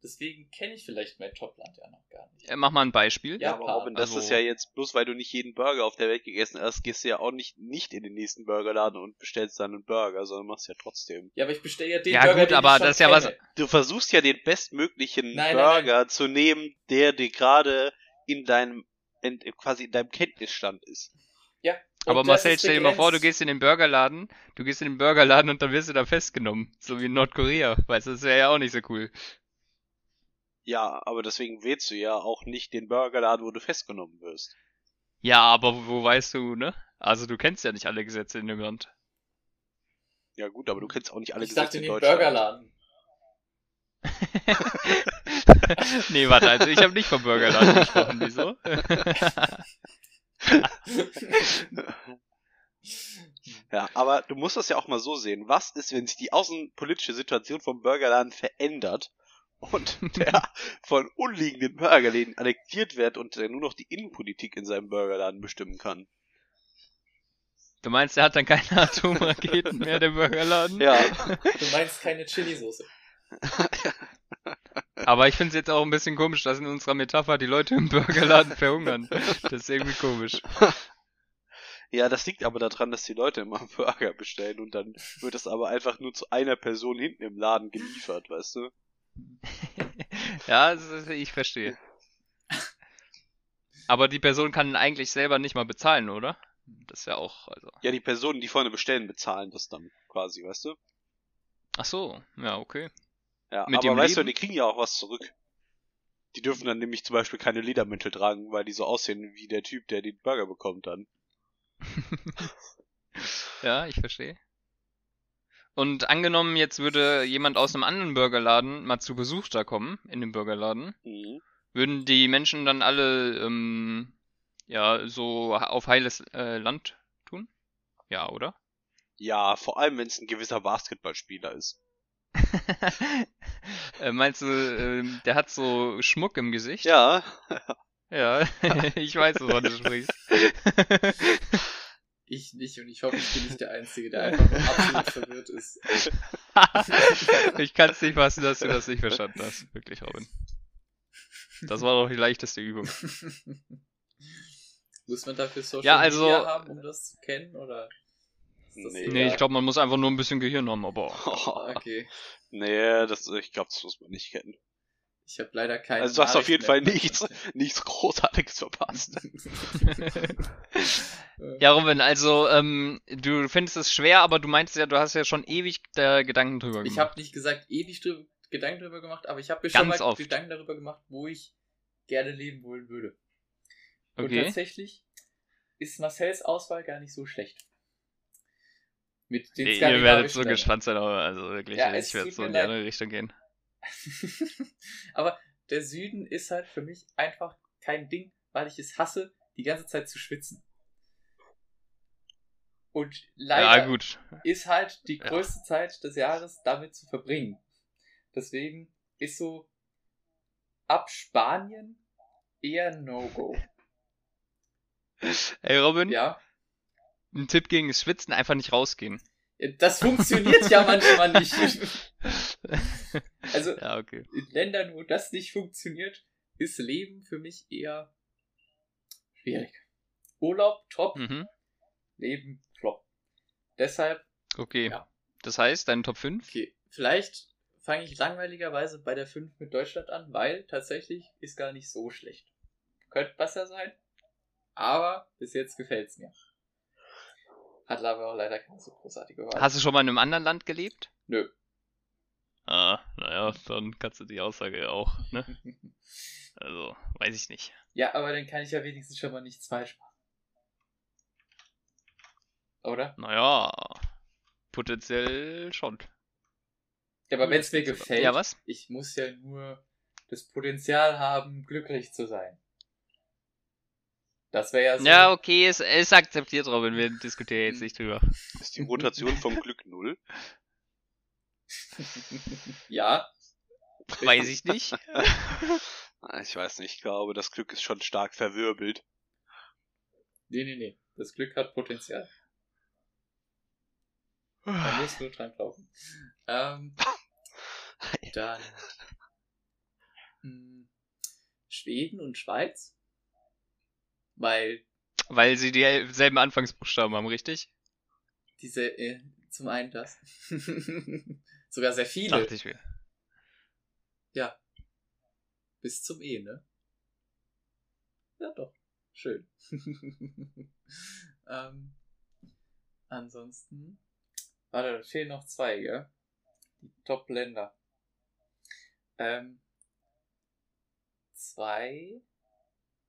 Deswegen kenne ich vielleicht mein Topland ja noch gar nicht. Äh, Mach mal ein Beispiel. Ja, ja, aber Robin, das also- ist ja jetzt, bloß weil du nicht jeden Burger auf der Welt gegessen hast, gehst du ja auch nicht, nicht in den nächsten Burgerladen und bestellst dann einen Burger, sondern machst ja trotzdem. Ja, aber ich bestelle ja den Ja, Burger, gut, den aber ich das ist ja was-. Du versuchst ja den bestmöglichen Nein, nein, Burger zu nehmen, der dir gerade in deinem, in, quasi in deinem Kenntnisstand ist. Und Aber Marcel, stell dir mal vor, du gehst in den Burgerladen, du gehst in den Burgerladen und dann wirst du da festgenommen. So wie in Nordkorea. Weißt du, das wäre ja auch nicht so cool. Ja, aber deswegen wählst du ja auch nicht den Burgerladen, wo du festgenommen wirst. Ja, aber wo weißt du, ne? Also du kennst ja nicht alle Gesetze in dem Land. Ja gut, aber du kennst auch nicht alle Ich dachte Gesetze in in den Deutschland. Burgerladen. nee, warte, also ich habe nicht vom Burgerladen gesprochen, wieso? Ja, aber du musst das ja auch mal so sehen. Was ist, wenn sich die außenpolitische Situation vom Burgerladen verändert und der von unliegenden Burgerläden annektiert wird und der nur noch die Innenpolitik in seinem Burgerladen bestimmen kann? Du meinst, er hat dann keine Atomraketen mehr, der Burgerladen? Ja, Du meinst keine Chili-Soße. Aber ich finde es jetzt auch ein bisschen komisch, dass in unserer Metapher die Leute im Burgerladen verhungern. Das ist irgendwie komisch. ja, das liegt aber daran, dass die Leute immer einen Burger bestellen und dann wird es aber einfach nur zu einer Person hinten im Laden geliefert, weißt du? ja, das ich verstehe. Aber die Person kann eigentlich selber nicht mal bezahlen, oder? Das ist ja auch, also. Ja, die Personen, die vorne bestellen, bezahlen das dann quasi, weißt du? Ach so, ja, okay. Ja, Mit aber weißt du, Leben? die kriegen ja auch was zurück. Die dürfen dann nämlich zum Beispiel keine Ledermäntel tragen, weil die so aussehen wie der Typ, der den Burger bekommt dann. ja, ich verstehe. Und angenommen, jetzt würde jemand aus einem anderen Burgerladen mal zu Besuch da kommen, in dem Burgerladen, Mhm. würden die Menschen dann alle, ähm, ja, so auf heiles äh, Land tun? Ja, oder? Ja, vor allem wenn es ein gewisser Basketballspieler ist. äh, meinst du, ähm, der hat so Schmuck im Gesicht? Ja, Ja, ich weiß, wovon du sprichst. Ich nicht und ich hoffe, ich bin nicht der Einzige, der einfach absolut verwirrt ist. ich kann es nicht fassen, dass du das nicht verstanden hast. Wirklich, Robin. Das war doch die leichteste Übung. Muss man dafür Social Ja, also- Media haben, um das zu kennen? Oder? Das Nee. Nee, ich glaube, man muss einfach nur ein bisschen Gehirn haben, aber. Ah, Okay. nee, das, ich glaube, das muss man nicht kennen. Ich habe leider keine. Also du hast auf jeden Fall nichts, nichts Großartiges verpasst. Ja, Robin, also, ähm, du findest es schwer, aber du meinst ja, du hast ja schon ewig da Gedanken drüber gemacht. Ich habe nicht gesagt ewig drüber, Gedanken darüber gemacht, aber ich habe mir Ganz schon mal oft. Gedanken darüber gemacht, wo ich gerne leben wollen würde. Und Okay. tatsächlich ist Marcells Auswahl gar nicht so schlecht. Mit den Ihr ihr werdet so gespannt sein, aber also wirklich, Ja, es ich werde so in die andere Richtung gehen. Aber der Süden ist halt für mich einfach kein Ding, weil ich es hasse, die ganze Zeit zu schwitzen. Und leider Ja, gut. ist halt die Ja. größte Zeit des Jahres damit zu verbringen. Deswegen ist so ab Spanien eher No-Go. Ey, Robin, Ja, ein Tipp gegen das Schwitzen, einfach nicht rausgehen. das funktioniert ja manchmal nicht. Also ja, okay. in Ländern, wo das nicht funktioniert, ist Leben für mich eher schwierig. Urlaub top, Mhm. Leben flop. Deshalb, Okay. Ja. Das heißt, dein Top 5? okay, vielleicht fange ich langweiligerweise bei der 5 mit Deutschland an, weil tatsächlich ist gar nicht so schlecht. Könnte besser sein, aber bis jetzt gefällt's mir. Hat auch leider keine so großartige Wahl. Hast du schon mal in einem anderen Land gelebt? Nö. Ah, naja, dann kannst du die Aussage ja auch, ne? Also, weiß ich nicht. Ja, aber dann kann ich ja wenigstens schon mal nichts falsch machen. Oder? Naja, potenziell schon. Ja, aber wenn es mir gefällt, Ja, was? ich muss ja nur das Potenzial haben, glücklich zu sein. Das wäre ja so. Ja, okay, es ist akzeptiert, Robin. Wir diskutieren jetzt nicht drüber. Ist die Rotation vom Glück null? ja. Weiß ich nicht. Ich weiß nicht, ich glaube, das Glück ist schon stark verwirbelt. Nee, nee, nee. Das Glück hat Potenzial. Man muss nur dran glauben. Ähm, dann hm, Schweden und Schweiz. Weil Weil sie dieselben Anfangsbuchstaben haben, richtig? diese, äh, zum einen das. Sogar sehr viele. Dachte ich mir. Ja. Bis zum E, ne? Ja, doch. Schön. ähm, ansonsten. Warte, da fehlen noch zwei, gell? Die Top-Länder. Ähm, zwei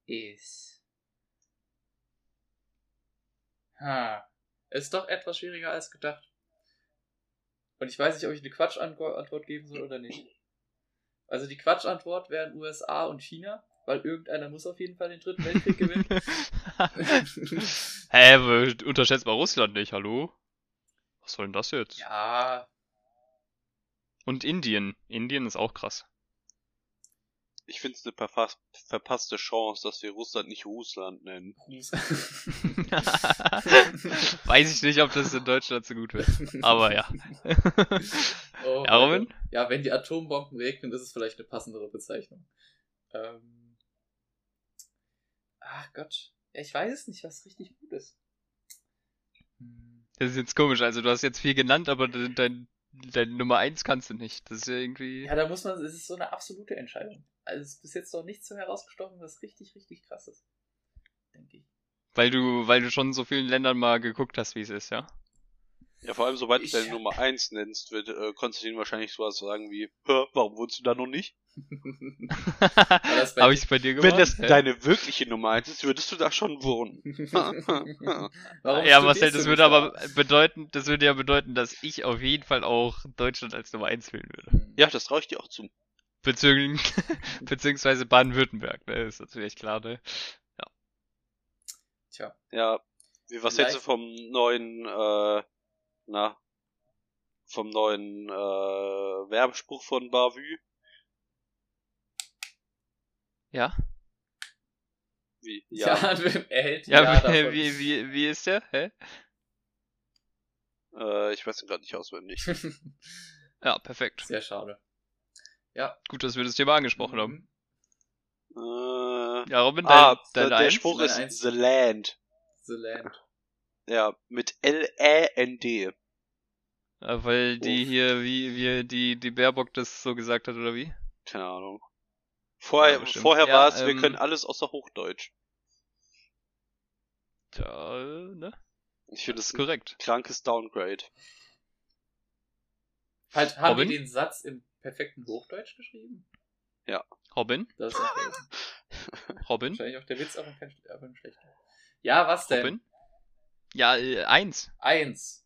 ist. Ha. Ist doch etwas schwieriger als gedacht. Und ich weiß nicht, ob ich eine Quatschantwort geben soll oder nicht. Also die Quatschantwort wären USA und China, weil irgendeiner muss auf jeden Fall den dritten Weltkrieg gewinnen. Hä, aber unterschätzt mal Russland nicht, hallo? Was soll denn das jetzt? ja, Und Indien. Indien ist auch krass. Ich finde es eine verfa- verpasste Chance, dass wir Russland nicht Russland nennen. Weiß ich nicht, ob das in Deutschland so gut wird. Aber ja. Oh, Ja, Robin? Ja, wenn die Atombomben regnen, ist es vielleicht eine passendere Bezeichnung. Ähm. Ach Gott. Ja, ich weiß es nicht, was richtig gut ist. Das ist jetzt komisch. Also du hast jetzt viel genannt, aber dein, dein, dein Nummer eins kannst du nicht. Das ist ja irgendwie. Ja, da muss man, es ist so eine absolute Entscheidung. Also es ist bis jetzt noch nichts so herausgestochen, was richtig, richtig krass ist. Denke ich. Weil du, weil du schon in so vielen Ländern mal geguckt hast, wie es ist, ja? Ja, vor allem, sobald du Ich- deine Nummer 1 nennst, wird äh, Konstantin wahrscheinlich sowas sagen wie, Hä, warum wohnst du da noch nicht? Habe ich bei dir gemacht? Wenn das Hä? deine wirkliche Nummer 1 ist, würdest du da schon wohnen. Warum ja, Marcel, das würde da? aber bedeuten, das würde ja bedeuten, dass ich auf jeden Fall auch Deutschland als Nummer eins wählen würde. ja, das traue ich dir auch zu. Beziehungs beziehungsweise Baden-Württemberg, ne? Ist natürlich klar, ne? Tja. Ja, wie, was hältst du vom neuen, äh, na, vom neuen äh, Werbespruch von Bavü? Ja? Wie? Ja, Ja, er hält Ja, ja, wie, davon. wie, wie, wie ist der? Hä? äh, ich weiß ihn gerade nicht auswendig. Ja, perfekt. Sehr schade. Gut, dass wir das Thema angesprochen haben. Mhm. Äh, Ja, Robin, dein, ah, dein der Eins? Spruch ist Eins. The Land. The Land. Ja, mit L-Ä-N-D. Äh, weil die Uff. hier, wie, wie die, die Baerbock das so gesagt hat, oder wie? Keine Ahnung. Vorher, Ja, vorher Ja, war es, wir ähm, können alles außer Hochdeutsch. Ja, ne? Ich finde Das korrekt. krankes Downgrade. Halt, haben Robin? die den Satz im perfekten Hochdeutsch geschrieben? Robin? Das ist einfach- Robin? wahrscheinlich auch der Witz, aber ein schlechter. Ja, was denn? Robin? Ja, äh, eins. Eins.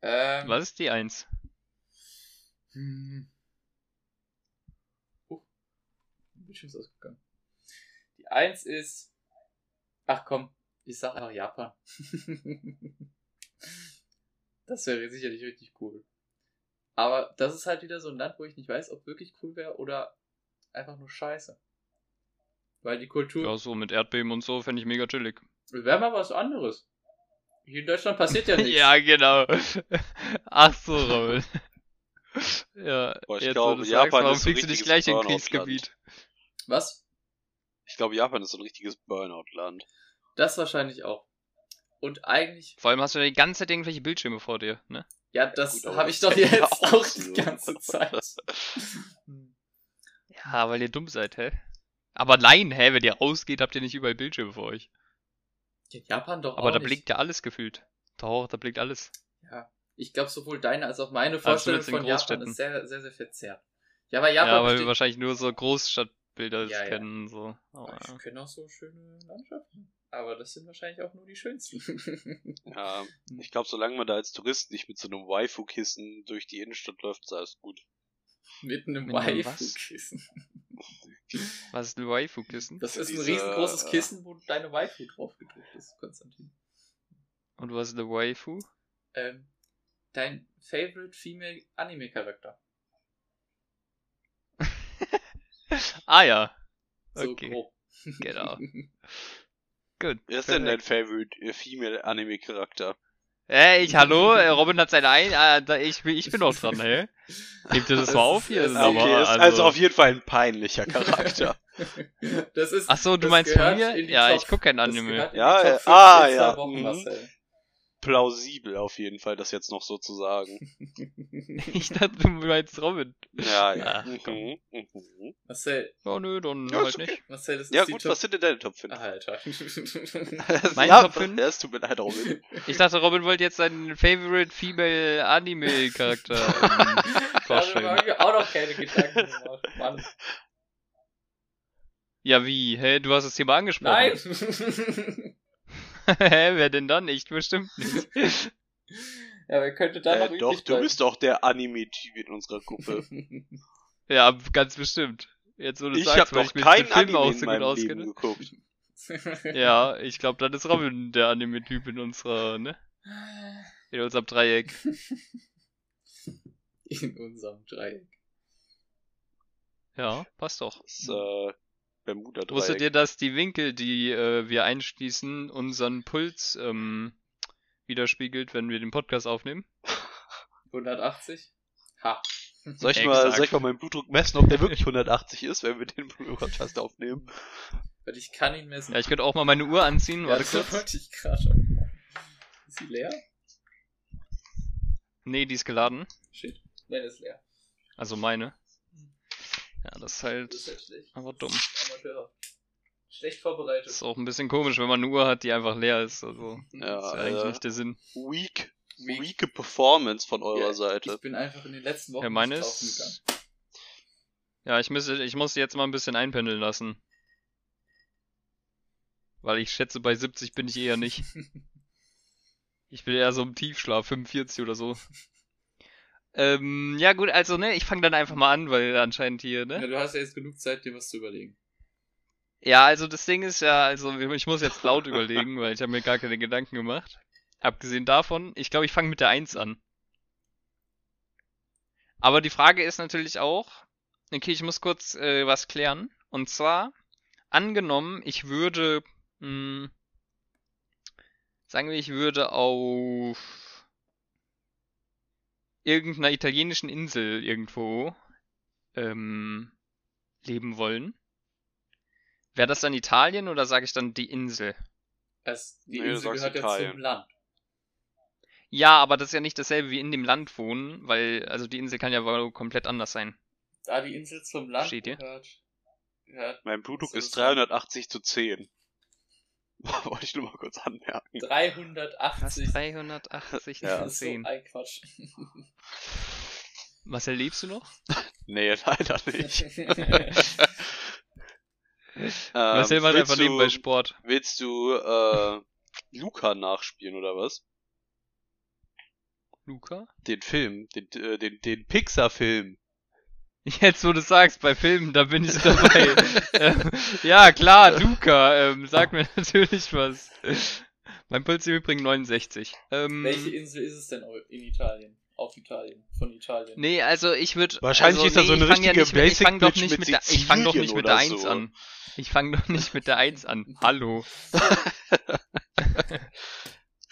Ähm, Was ist die eins? Hm. Uh, Bildschirm ist ausgegangen. Die Eins ist. Ach komm, ich sag einfach Japan. das wäre sicherlich richtig cool. Aber das ist halt wieder so ein Land, wo ich nicht weiß, ob wirklich cool wäre oder einfach nur scheiße. Weil die Kultur. Ja, so mit Erdbeben und so fände ich mega chillig. Wäre mal was anderes. Hier in Deutschland passiert ja nichts. ja, genau. Ach so, Robin. ja, Boah, ich jetzt, glaube, du Japan sagst, warum ist so ein fliegst du nicht richtiges gleich in. Kriegsgebiet? Was? Ich glaube, Japan ist so ein richtiges Burnout-Land. Das wahrscheinlich auch. Und eigentlich Vor allem hast du ja die ganze Zeit irgendwelche Bildschirme vor dir, ne? Ja, das aber habe ich doch jetzt auch auch die ganze Zeit. Ja, weil ihr dumm seid, hä? Aber nein, hä, wenn ihr rausgeht, habt ihr nicht überall Bildschirme vor euch. In Japan doch Aber auch da nicht. blinkt ja alles gefühlt. Doch, da blinkt alles. Ja, ich glaube sowohl deine als auch meine Also Vorstellung in von Japan Großstädten. ist sehr, sehr, sehr verzerrt. Ja, aber Japan ja, weil wir besteht- wahrscheinlich nur so Großstadtbilder Ja, ja. kennen, so. Aber, Aber ich kenne auch so schöne Landschaften. Aber das sind wahrscheinlich auch nur die schönsten. Ja, ich glaube, solange man da als Tourist nicht mit so einem Waifu-Kissen durch die Innenstadt läuft, ist alles gut. Mit einem was? Waifu-Kissen. was ist ein Waifu-Kissen? Das ist ein Diese, riesengroßes äh, Kissen, wo deine Waifu drauf gedruckt ist, Konstantin. Und was ist eine Waifu? Ähm, dein favorite female Anime-Charakter. ah ja. So Okay, grob. genau. Gut. Wer ist denn dein. Favorite äh, Female Anime-Charakter? Ey, ich, hallo, äh, Robin hat seine ein, äh, ich, bin- ich bin noch dran, hä? Nehmt ihr das Das mal auf hier? ist- okay, aber, ist also auf jeden Fall ein peinlicher Charakter. das ist. Ach so, du meinst von mir? Ja, Top- ich guck kein Anime. Ja, äh, Top 5 ah, ja, Wochen, mhm. Plausibel auf jeden Fall, das jetzt noch so zu sagen. Ich dachte, du meinst Robin. Ja, ja. Ach, komm. Mhm, mhm. Marcel, Ja, nö, dann Ja, halt ist okay. nicht. Marcel, das Ja ist gut, Top... was sind denn deine Top 5? Alter. Mein ja, Top 5? Ja, es tut mir leid, Robin. Ich dachte, Robin wollte jetzt seinen Favorite Female Anime Charakter ähm, Darüber vorstellen. habe ich mir auch noch keine Gedanken gemacht. Mann. Ja, wie? Hä, du hast das Thema angesprochen. Nein! Hä, wer denn dann? Ich bestimmt nicht. ja, wer könnte da noch Äh, doch, übrig du bist doch der Anime-Typ in unserer Gruppe. Ja, ganz bestimmt. Jetzt, wo du ich sagst, habe weil doch ich mich mit Anime auch in so gut auskenne. geguckt. Ja, ich glaube, dann ist Robin der Anime-Typ in unserer, ne? In unserem Dreieck. In unserem Dreieck. Ja, passt doch. Das äh, bermuda Wusstet ihr, dass die Winkel, die äh, wir einschließen, unseren Puls ähm, widerspiegelt, wenn wir den Podcast aufnehmen? 180? Ha. Soll ich, mal, soll ich mal meinen Blutdruck messen, ob der wirklich 180 ist, wenn wir den Podcast aufnehmen? Weil ich kann ihn messen. Ja, ich könnte auch mal meine Uhr anziehen, Ja, warte das kurz. wollte ich gerade. Ist sie leer? Nee, die ist geladen. Shit. Nein, ist leer. Also meine. Ja, das ist halt Das ist halt schlecht. aber dumm. Amateur. Schlecht vorbereitet. Das ist auch ein bisschen komisch, wenn man eine Uhr hat, die einfach leer ist. Also, Ja, das ist ja eigentlich äh, nicht der Sinn. Weak, Weak. weak Performance von eurer Ja, Seite. Ich bin einfach in den letzten Wochen Ja, meine ist. Ja, ich muss, ich muss jetzt mal ein bisschen einpendeln lassen. Weil ich schätze, bei 70 bin ich eher nicht. Ich bin eher so im Tiefschlaf, 45 oder so. Ähm, ja gut, also ne, ich fange dann einfach mal an, weil anscheinend hier, Ja, ne? du hast ja jetzt genug Zeit, dir was zu überlegen. Ja, also das Ding ist ja, also ich muss jetzt laut überlegen, weil ich habe mir gar keine Gedanken gemacht. Abgesehen davon, ich glaube, ich fange mit der 1 an. Aber die Frage ist natürlich auch, okay, ich muss kurz äh, was klären. Und zwar, angenommen, ich würde, mh, sagen wir, ich würde auf irgendeiner italienischen Insel irgendwo ähm, leben wollen. Wäre das dann Italien oder sage ich dann die Insel? Also, die Nee, Insel gehört ja zum Land. Ja, aber das ist ja nicht dasselbe wie in dem Land wohnen, weil, also die Insel kann ja wohl komplett anders sein. Da die Insel zum Land Steht gehört, gehört Mein Blutdruck ist- 380 zu 10. Wollte ich nur mal kurz anmerken. 380. 380 Ja. Das ist so 10. ein Quatsch. Marcel, lebst du noch? Nee, leider nicht. Marcel Ähm, macht willst einfach du- nebenbei Sport. Willst du äh, Luca nachspielen oder was? Luca? Den Film, den, äh, den, den Pixar-Film. Jetzt, wo du sagst, bei Filmen, da bin ich dabei. ähm, ja, klar, Luca, ähm, sag mir natürlich was. Mein Puls im Übrigen 69. Ähm, Welche Insel ist es denn in Italien? Auf Italien. Von Italien. Nee, also ich würde. Wahrscheinlich also, ist da so nee, eine ich fang ja richtige nicht mit, Ich fang doch nicht mit mit der, ich doch nicht mit der oder 1 so. an. Ich fang doch nicht mit der 1 an. Hallo.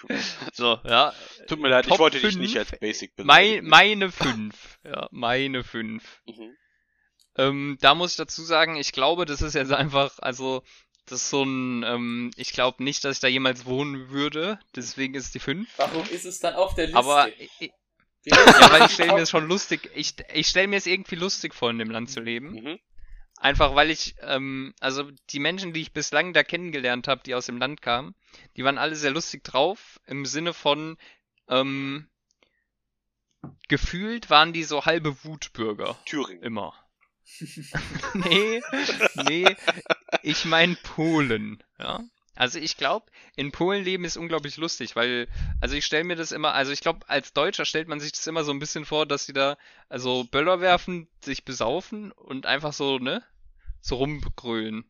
so, ja. Tut mir leid, ich Top wollte dich fünf. nicht als Basic Mein, beleidigen. meine 5. Ja, meine 5. Mhm. Ähm, da muss ich dazu sagen, ich glaube, das ist jetzt einfach, also, das ist so ein, ähm, ich glaube nicht, dass ich da jemals wohnen würde, deswegen ist es die 5. Warum ist es dann auf der Liste? Aber, ich, ja, weil ich stelle mir es schon lustig, ich, ich stelle mir es irgendwie lustig vor, in dem Land zu leben. Mhm. Einfach weil ich, ähm, also die Menschen, die ich bislang da kennengelernt habe, die aus dem Land kamen, die waren alle sehr lustig drauf, im Sinne von, ähm, gefühlt waren die so halbe Wutbürger. Thüringen. Immer. nee, nee, ich mein Polen, ja. Also ich glaube, in Polen leben ist unglaublich lustig, weil, also ich stelle mir das immer, also ich glaube, als Deutscher stellt man sich das immer so ein bisschen vor, dass sie da, also Böller werfen, sich besaufen und einfach so, ne, so rumgrölen.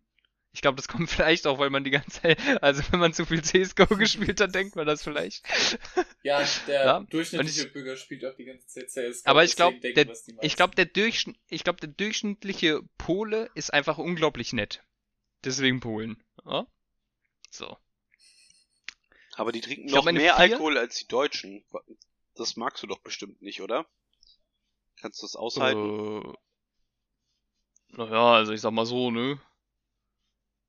Ich glaube, das kommt vielleicht auch, weil man die ganze Zeit, also wenn man zu viel CSGO gespielt hat, denkt man das vielleicht. Ja, der Ja, durchschnittliche ich- Bürger spielt auch die ganze Zeit CS. Aber ich glaube, der, die ich glaube, der Durchschnitt, ich glaube, der durchschnittliche Pole ist einfach unglaublich nett. Deswegen Polen. Ja? So. Aber die trinken Ich noch glaub, mehr vier- Alkohol als die Deutschen. Das magst du doch bestimmt nicht, oder? Kannst du das aushalten? Äh, naja, also ich sag mal so, ne?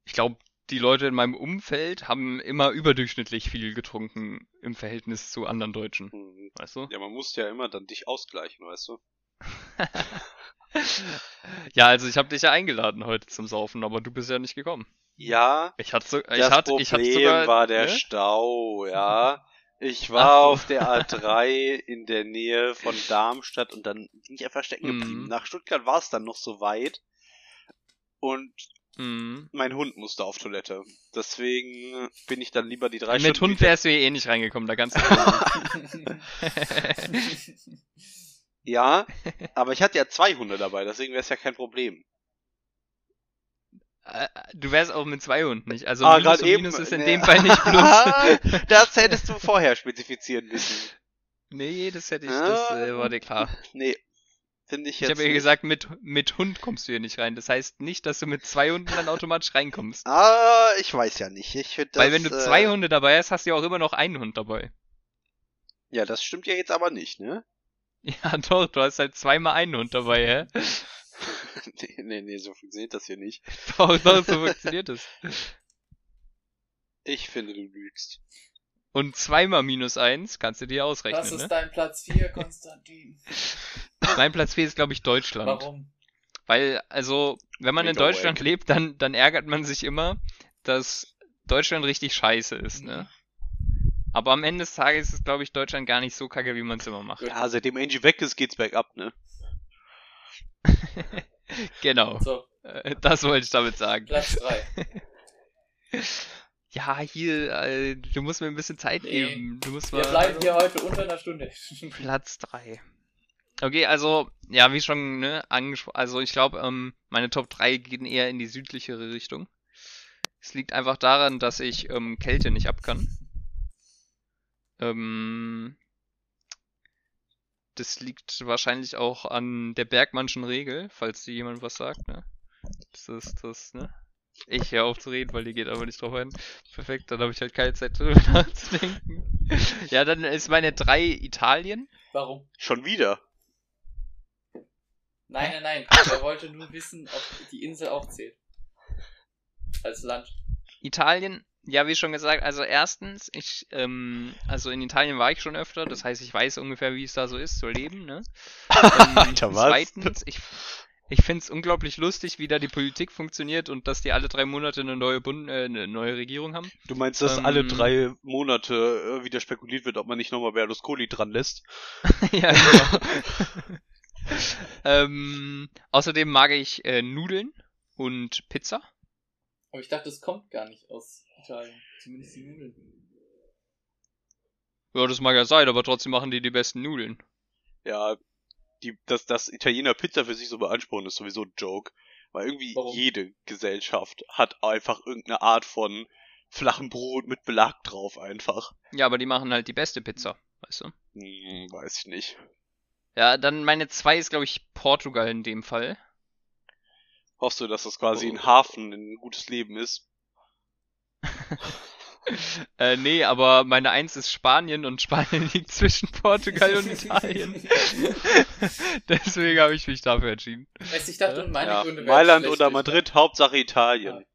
Ich glaube, die Leute in meinem Umfeld haben immer überdurchschnittlich viel getrunken im Verhältnis zu anderen Deutschen. Hm. Weißt du? Ja, man muss ja immer dann dich ausgleichen, weißt du? ja, also ich habe dich ja eingeladen heute zum Saufen, aber du bist ja nicht gekommen. Ja, Ich hatte, so, ich das hatte, Problem ich hatte sogar, war der ne? Stau, ja. Ich Ach war so. auf der A3 in der Nähe von Darmstadt und dann bin ich einfach stecken geblieben. Mhm. Nach Stuttgart war es dann noch so weit und Mhm. mein Hund musste auf Toilette. Deswegen bin ich dann lieber die drei Mit Stunden Hund wieder- wärst du eh nicht reingekommen, da ganz Ja, aber ich hatte ja zwei Hunde dabei, deswegen wäre es ja kein Problem. Äh, Du wärst auch mit zwei Hunden nicht. Also Ah, Minus Minus ist in ne. dem Fall nicht Plus. das hättest du vorher spezifizieren müssen. nee, das hätte ich, das äh, Ah. war dir klar. Nee, finde ich Ich jetzt. habe ja gesagt, mit, mit Hund kommst du hier nicht rein. Das heißt nicht, dass du mit zwei Hunden dann automatisch reinkommst. Ah, ich weiß ja nicht. Ich find Weil das, wenn du äh, zwei Hunde dabei hast, hast du ja auch immer noch einen Hund dabei. Ja, das stimmt ja jetzt aber nicht, ne? Ja, doch, du hast halt zweimal einen Hund dabei, hä? nee, nee, nee, so funktioniert das hier nicht. Doch, doch, so funktioniert es. Ich finde, du lügst. Und zweimal minus eins kannst du dir Das ausrechnen, ist ne? dein Platz 4, Konstantin. Mein Platz 4 ist, glaube ich, Deutschland. Warum? Weil, also, wenn man in Mega Deutschland wack. lebt, dann, dann ärgert man sich immer, dass Deutschland richtig scheiße ist, ne? Aber am Ende des Tages ist, glaube ich, Deutschland gar nicht so kacke, wie man es immer macht. Ja, seitdem Angie weg ist, geht's bergab, ne? Genau. So, Äh, Das wollte ich damit sagen. Platz 3. Ja, hier, äh, du musst mir ein bisschen Zeit Nee. geben. Du musst Wir mal. bleiben hier heute unter einer Stunde. Platz 3. Okay, also, ja, wie schon, ne, angesprochen, also ich glaube, ähm, meine Top 3 gehen eher in die südlichere Richtung. Es liegt einfach daran, dass ich ähm, Kälte nicht ab kann. Ähm, das liegt wahrscheinlich auch an der Bergmannschen Regel, falls dir jemand was sagt, ne? Das ist das, ne? Ich höre auf zu reden, weil die geht aber nicht drauf ein. Perfekt, dann habe ich halt keine Zeit drüber nachzudenken. Ja, dann ist meine 3 Italien. Warum? Schon wieder. Nein, nein, nein. Er wollte nur wissen, ob die Insel auch zählt. Als Land. Italien, ja, wie schon gesagt, also erstens, ich, ähm, also in Italien war ich schon öfter, das heißt, ich weiß ungefähr, wie es da so ist, zu leben, ne? Ähm, Alter, was? Zweitens, ich, ich finde es unglaublich lustig, wie da die Politik funktioniert und dass die alle drei Monate eine neue Bund äh, eine neue Regierung haben. Du meinst, dass Ähm, alle drei Monate äh, wieder spekuliert wird, ob man nicht nochmal Berlusconi dran lässt? ja, genau. ähm, außerdem mag ich äh, Nudeln und Pizza. Aber ich dachte, es kommt gar nicht aus Italien. Zumindest die Nudeln. Ja, das mag ja sein, aber trotzdem machen die die besten Nudeln. Ja, die, dass das Italiener Pizza für sich so beanspruchen, ist sowieso ein Joke. Weil irgendwie Warum? jede Gesellschaft hat einfach irgendeine Art von flachem Brot mit Belag drauf einfach. Ja, aber die machen halt die beste Pizza, weißt du? Hm, weiß ich nicht. Ja, dann meine zwei ist, glaube ich, Portugal in dem Fall. Hoffst du, dass das quasi Oh. ein Hafen, ein gutes Leben ist? Äh, nee, aber meine eins ist Spanien und Spanien liegt zwischen Portugal und Italien. Deswegen habe ich mich dafür entschieden. Weißt ich dachte, meine Ja, Gründe Mailand oder Madrid, Hauptsache Italien.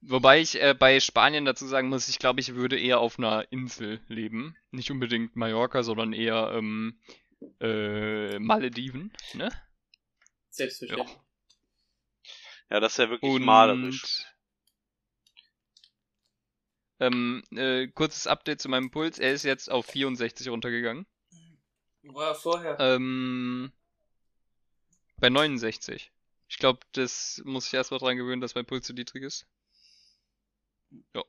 Wobei ich äh, bei Spanien dazu sagen muss, ich glaube, ich würde eher auf einer Insel leben. Nicht unbedingt Mallorca, sondern eher ähm, äh, Malediven, ne? Selbstverständlich. Ja, das ist ja wirklich Und malerisch. Ähm, äh, kurzes Update zu meinem Puls. Er ist jetzt auf 64 runtergegangen. War vorher. Ähm, bei 69. Ich glaube, das muss ich erstmal dran gewöhnen, dass mein Puls zu niedrig ist. Ja.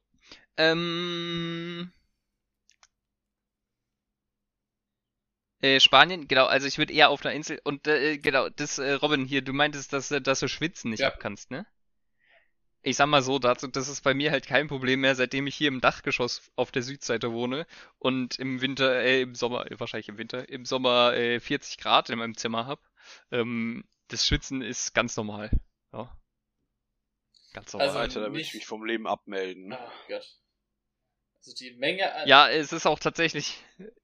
Ähm. Äh, Spanien, genau, also ich würde eher auf einer Insel und äh, genau, das äh, Robin hier, du meintest, dass, äh, dass du schwitzen nicht Ja. abkannst, ne? Ich sag mal so, dazu, das ist bei mir halt kein Problem mehr, seitdem ich hier im Dachgeschoss auf der Südseite wohne und im Winter, äh, im Sommer, äh, wahrscheinlich im Winter, im Sommer äh, 40 Grad in meinem Zimmer hab. Ähm, das Schwitzen ist ganz normal. Ja. Ganz normal. Also- Alter, da würde ich mich vom Leben abmelden. Ah Gott. Also die Menge an. ja, es ist auch tatsächlich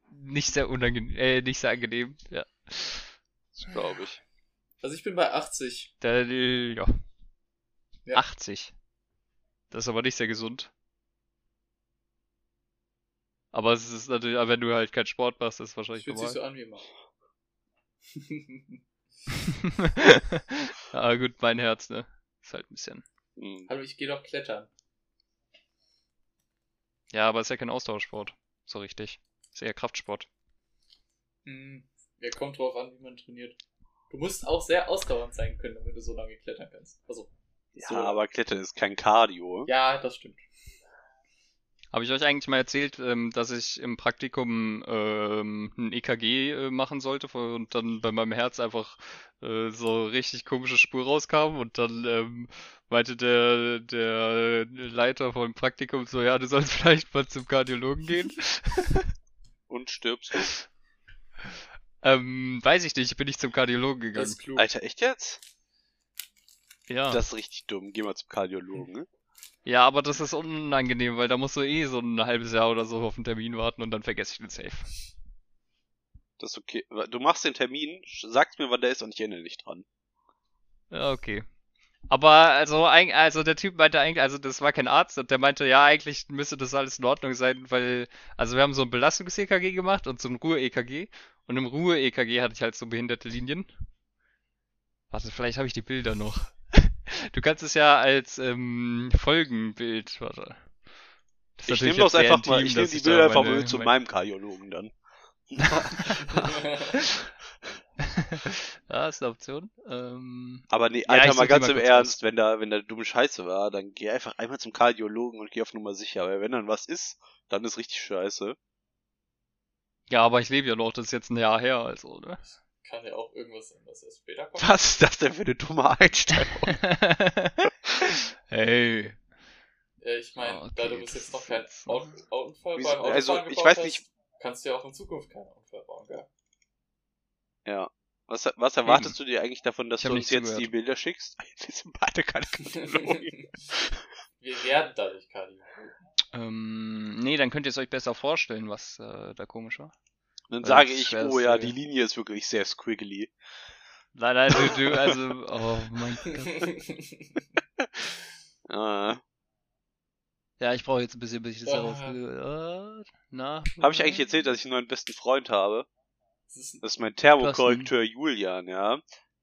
nicht sehr unangenehm, äh, nicht sehr angenehm. Ja. Das glaube ich. Also ich bin bei 80. Da, äh, ja. Ja. 80. Das ist aber nicht sehr gesund. Aber es ist natürlich, aber wenn du halt keinen Sport machst, ist es wahrscheinlich Fühlt sich normal. so an wie immer. ja, gut, mein Herz, ne? Ist halt ein bisschen. Hm. Hallo, ich gehe doch klettern. Ja, aber ist ja kein Ausdauersport. So richtig. Ist eher Kraftsport. Hm, ja, kommt drauf an, wie man trainiert. Du musst auch sehr ausdauernd sein können, damit du so lange klettern kannst. Also. Ja, so. aber Klettern ist kein Cardio. Ja, das stimmt. Habe ich euch eigentlich mal erzählt, ähm, dass ich im Praktikum ähm, ein EKG äh, machen sollte und dann bei meinem Herz einfach äh, so richtig komische Spur rauskam und dann ähm, meinte der, der Leiter vom Praktikum so, ja, du sollst vielleicht mal zum Kardiologen gehen. Und stirbst du. ähm, weiß ich nicht, ich bin nicht zum Kardiologen gegangen. Alter, echt jetzt? Ja. Das ist richtig dumm. Geh mal zum Kardiologen. Ne? ja, aber das ist unangenehm, weil da musst du eh so ein halbes Jahr oder so auf einen Termin warten und dann vergesse ich den Safe. Das ist okay. Du machst den Termin, sagst mir, wann der ist und ich erinnere dich dran. Ja, okay. Aber also, also der Typ meinte eigentlich, also das war kein Arzt und der meinte, ja, eigentlich müsste das alles in Ordnung sein, weil, also wir haben so ein Belastungs-EKG gemacht und so ein Ruhe-EKG und im Ruhe-EKG hatte ich halt so behinderte Linien. Warte, vielleicht habe ich die Bilder noch. Du kannst es ja als ähm, Folgenbild, warte. Ich nehme das einfach mal, intim, ich nehme die Bilder einfach mal zu mein- meinem Kardiologen dann. Ja, ist eine Option. Ähm, Aber nee, Ja, Alter, ich mal ganz mal im Ernst, wenn da, wenn da dumme Scheiße war, dann geh einfach einmal zum Kardiologen und geh auf Nummer sicher. Weil wenn dann was ist, dann ist richtig scheiße. ja, aber ich lebe ja noch, das ist jetzt ein Jahr her, also, ne? Kann ja auch irgendwas sein, was erst später kommt. Was ist das denn für eine dumme Einstellung? hey. Äh, ich meine, Ah, da okay, du bis das jetzt noch ist keinen jetzt- Aut Unfall Wieso- beim Autofahren also, gebaut ich weiß hast, nicht- kannst du ja auch in Zukunft keinen Unfall bauen, gell? Ja. Was, was erwartest du dir eigentlich davon, dass du uns jetzt zugehört. die Bilder schickst? Wir sind beide Kardiologen. Wir werden dadurch Cardio. Ähm, nee, dann könnt ihr es euch besser vorstellen, was äh, da komisch war. Dann Also, sage ich, oh ja, die Linie ist wirklich sehr squiggly. Nein, nein, du, du, also, oh mein Gott. Ja, ich brauche jetzt ein bisschen, bis ich das Oh. herausge... Äh, na? Habe ich eigentlich erzählt, dass ich einen neuen besten Freund habe? Das ist, Das ist mein Thermokorrekteur Julian, ja.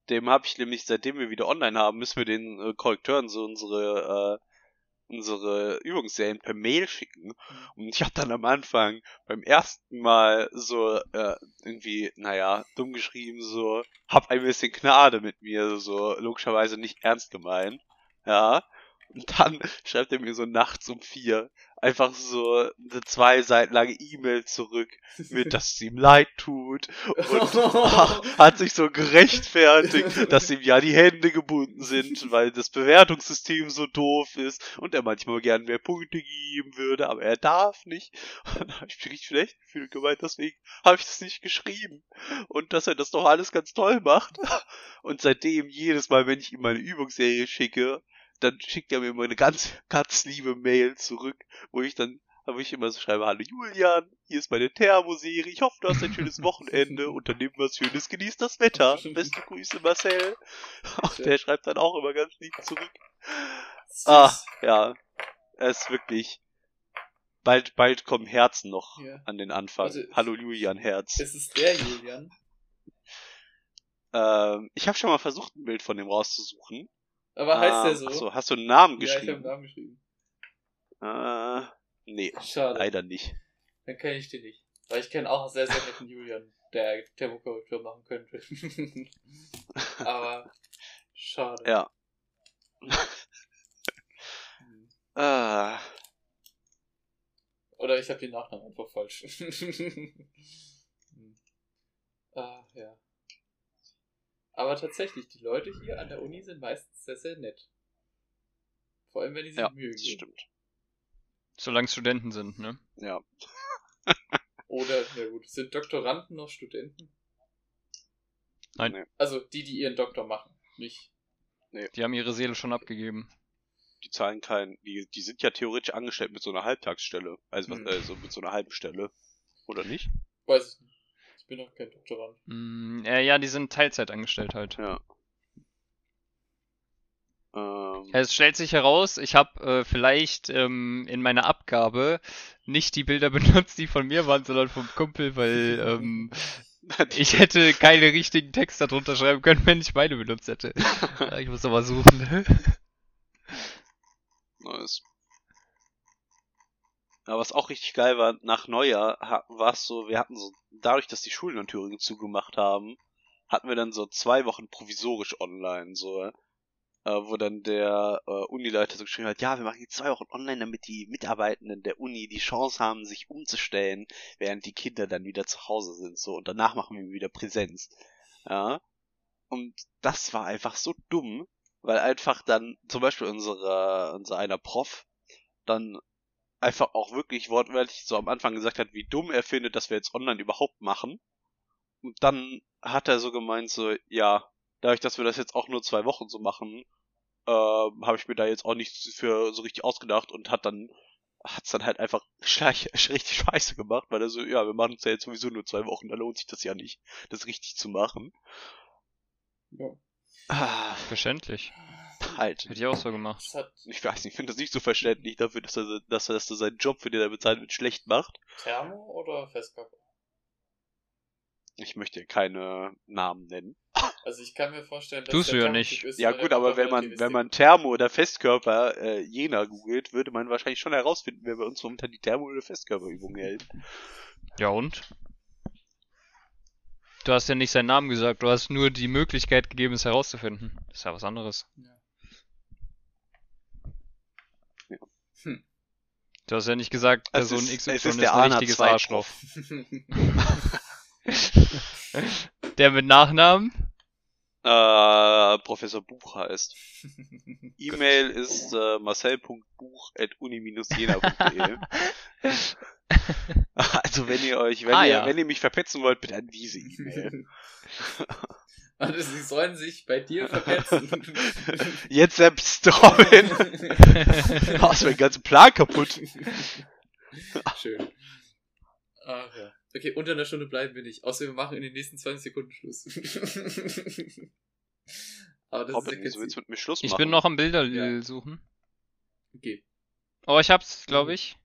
Dem habe ich nämlich, seitdem wir wieder online haben, müssen wir den äh, Korrekteuren so unsere äh, unsere Übungsserien per Mail schicken. Und ich habe dann am Anfang beim ersten Mal so äh, irgendwie, naja, dumm geschrieben, so, hab ein bisschen Gnade mit mir, so logischerweise nicht ernst gemeint. Ja. Und dann schreibt er mir so nachts um vier einfach so eine zwei Seiten lange E-Mail zurück, mit dass es ihm leid tut und ach, hat sich so gerechtfertigt, dass ihm ja die Hände gebunden sind, weil das Bewertungssystem so doof ist und er manchmal gern mehr Punkte geben würde, aber er darf nicht. Und dann habe ich mich schlecht gefühlt gemeint, deswegen habe ich das nicht geschrieben. Und dass er das doch alles ganz toll macht. Und seitdem, jedes Mal, wenn ich ihm meine Übungsserie schicke, dann schickt er mir immer eine ganz, ganz liebe Mail zurück, wo ich dann, wo ich immer so schreibe, hallo Julian, hier ist meine Thermoserie, ich hoffe, du hast ein schönes Wochenende, unternimm was Schönes, genieß das Wetter, beste Grüße Marcel. Und der schreibt dann auch immer ganz lieb zurück. Ah, ja, es ist wirklich, bald, bald kommen Herzen noch Ja. an den Anfang. Also, hallo Julian Herz. Es ist der Julian. Ähm, ich habe schon mal versucht, ein Bild von dem rauszusuchen. Aber heißt Ah, der so? Ach so, hast du einen Namen ja, ich habe einen geschrieben? Namen geschrieben. äh, nee, Schade. leider nicht. Dann kenne ich den nicht. Weil ich kenne auch einen sehr, sehr netten Julian, der Thermokorrektur machen könnte. Aber schade. Ja. Ah, Oder ich habe den Nachnamen einfach falsch. Hm. ah, ja. Aber tatsächlich, die Leute hier an der Uni sind meistens sehr, sehr nett. Vor allem, wenn die sich ja, Mühe das geben. stimmt. Solange Studenten sind, ne? Ja. Oder, na gut, sind Doktoranden noch Studenten? Nein. Nee. Also die, die ihren Doktor machen, nicht. Die haben ihre Seele schon abgegeben. Die zahlen kein, die, die sind ja theoretisch angestellt mit so einer Halbtagsstelle. Also, Hm. also mit so einer halben Stelle. Oder nicht? Weiß ich nicht. Ich bin noch kein Doktorand. Mm, äh, ja, die sind Teilzeit angestellt halt. Ja. Ähm, Es stellt sich heraus, ich habe äh, vielleicht ähm, in meiner Abgabe nicht die Bilder benutzt, die von mir waren, sondern vom Kumpel, weil ähm, ich hätte keine richtigen Texte darunter schreiben können, wenn ich meine benutzt hätte. Ich muss aber suchen. Nice. Aber was auch richtig geil war, nach Neujahr war es so, wir hatten so, dadurch, dass die Schulen in Thüringen zugemacht haben, hatten wir dann so zwei Wochen provisorisch online, so, äh, wo dann der äh, Unileiter so geschrieben hat, ja, wir machen jetzt zwei Wochen online, damit die Mitarbeitenden der Uni die Chance haben, sich umzustellen, während die Kinder dann wieder zu Hause sind, so, und danach machen wir wieder Präsenz. Ja. Und das war einfach so dumm, weil einfach dann zum Beispiel unsere, unser einer Prof dann einfach auch wirklich wortwörtlich so am Anfang gesagt hat, wie dumm er findet, dass wir jetzt online überhaupt machen. Und dann hat er so gemeint, so, ja, dadurch, dass wir das jetzt auch nur zwei Wochen so machen, äh, habe ich mir da jetzt auch nichts für so richtig ausgedacht und hat dann hat's dann halt einfach schleich, richtig scheiße gemacht, weil er so, ja, wir machen es ja jetzt sowieso nur zwei Wochen, da lohnt sich das ja nicht, das richtig zu machen. Ja. Ah, Verständlich. halt. Hätte ich auch so gemacht. Hat Ich weiß nicht, ich finde das nicht so verständlich dafür, dass er, dass er, dass er seinen Job, für den er bezahlt wird, schlecht macht. Thermo oder Festkörper? Ich möchte keine Namen nennen. Also ich kann mir vorstellen, dass Tust du ja nicht. ist, Ja gut, er aber wenn man, wenn man Thermo oder Festkörper äh, Jena googelt, würde man wahrscheinlich schon herausfinden, wer bei uns momentan die Thermo- oder Festkörperübung hält. Ja und? Du hast ja nicht seinen Namen gesagt, du hast nur die Möglichkeit gegeben, es herauszufinden. Das ist ja was anderes. Ja. Du hast ja nicht gesagt, Es Person ist- XY es ist, ist der ein richtiges 2 Arschloch. Der mit Nachnamen? Äh, Professor Buch heißt. E-Mail ist äh, marcel.buch.uni-jena.de Also wenn ihr euch, wenn Ah, ihr, ja. wenn ihr mich verpetzen wollt, bitte an diese E-Mail. Also sie sollen sich bei dir verpetzen. Jetzt selbst Robin. Oh, ist mein ganzer Plan kaputt. Schön. Ach ja. Okay, unter einer Stunde bleiben wir nicht. Außer wir machen in den nächsten 20 Sekunden Schluss. Aber das Robin, ist willst mit mir Schluss machen? Ich bin noch am Bilder Ja. suchen. Okay. Oh, ich hab's, Mhm. glaube ich.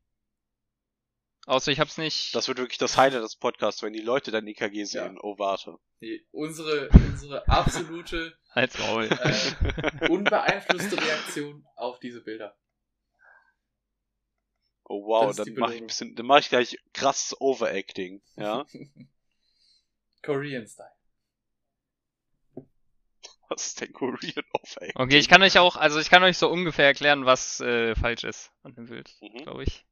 Außer ich hab's nicht. Das wird wirklich das Highlight des Podcasts, wenn die Leute dein EKG sehen. Oh, warte. Nee, unsere, unsere absolute, Halt's Maul. äh, unbeeinflusste Reaktion auf diese Bilder. Oh wow, dann mach ich ein bisschen, dann mach ich gleich krasses Overacting, ja? Korean Style. Was ist denn Korean Overacting? Okay, ich kann euch auch, also ich kann euch so ungefähr erklären, was äh, falsch ist an dem Bild, Mhm. glaube ich.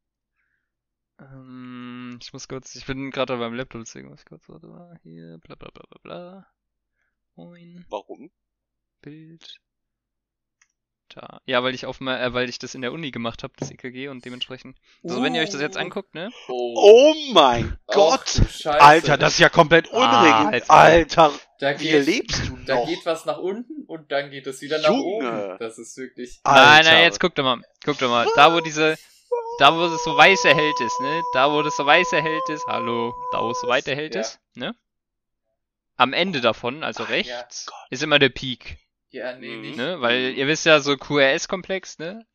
Ähm, ich muss kurz, ich bin gerade beim Laptop, deswegen muss ich kurz, warte mal, hier, bla bla bla bla bla. Moin, Warum? Bild. Da. Ja, weil ich auf mal, äh, weil ich das in der Uni gemacht habe, das EKG und dementsprechend. Also wenn ihr euch das jetzt Uh. anguckt, ne? Oh, Oh mein Ach, Gott! Scheiße. Alter, das ist ja komplett Ah, unregend. jetzt- Alter, da wie geht, lebst du da noch? geht was nach unten und dann geht es wieder nach Junge. oben. Das ist wirklich. Nein, Alter. nein, jetzt guckt doch mal, guckt doch mal, da wo diese, da wo es so weiß erhellt ist, ne? Da wo das so weiß erhellt ist, hallo, da wo es so weit erhellt Ja. ist, ne? Am Ende davon, also Ach, rechts, ja. ist immer der Peak, Ja, nee, Mhm. nicht. ne? Weil ihr wisst ja, so QRS-Komplex, ne?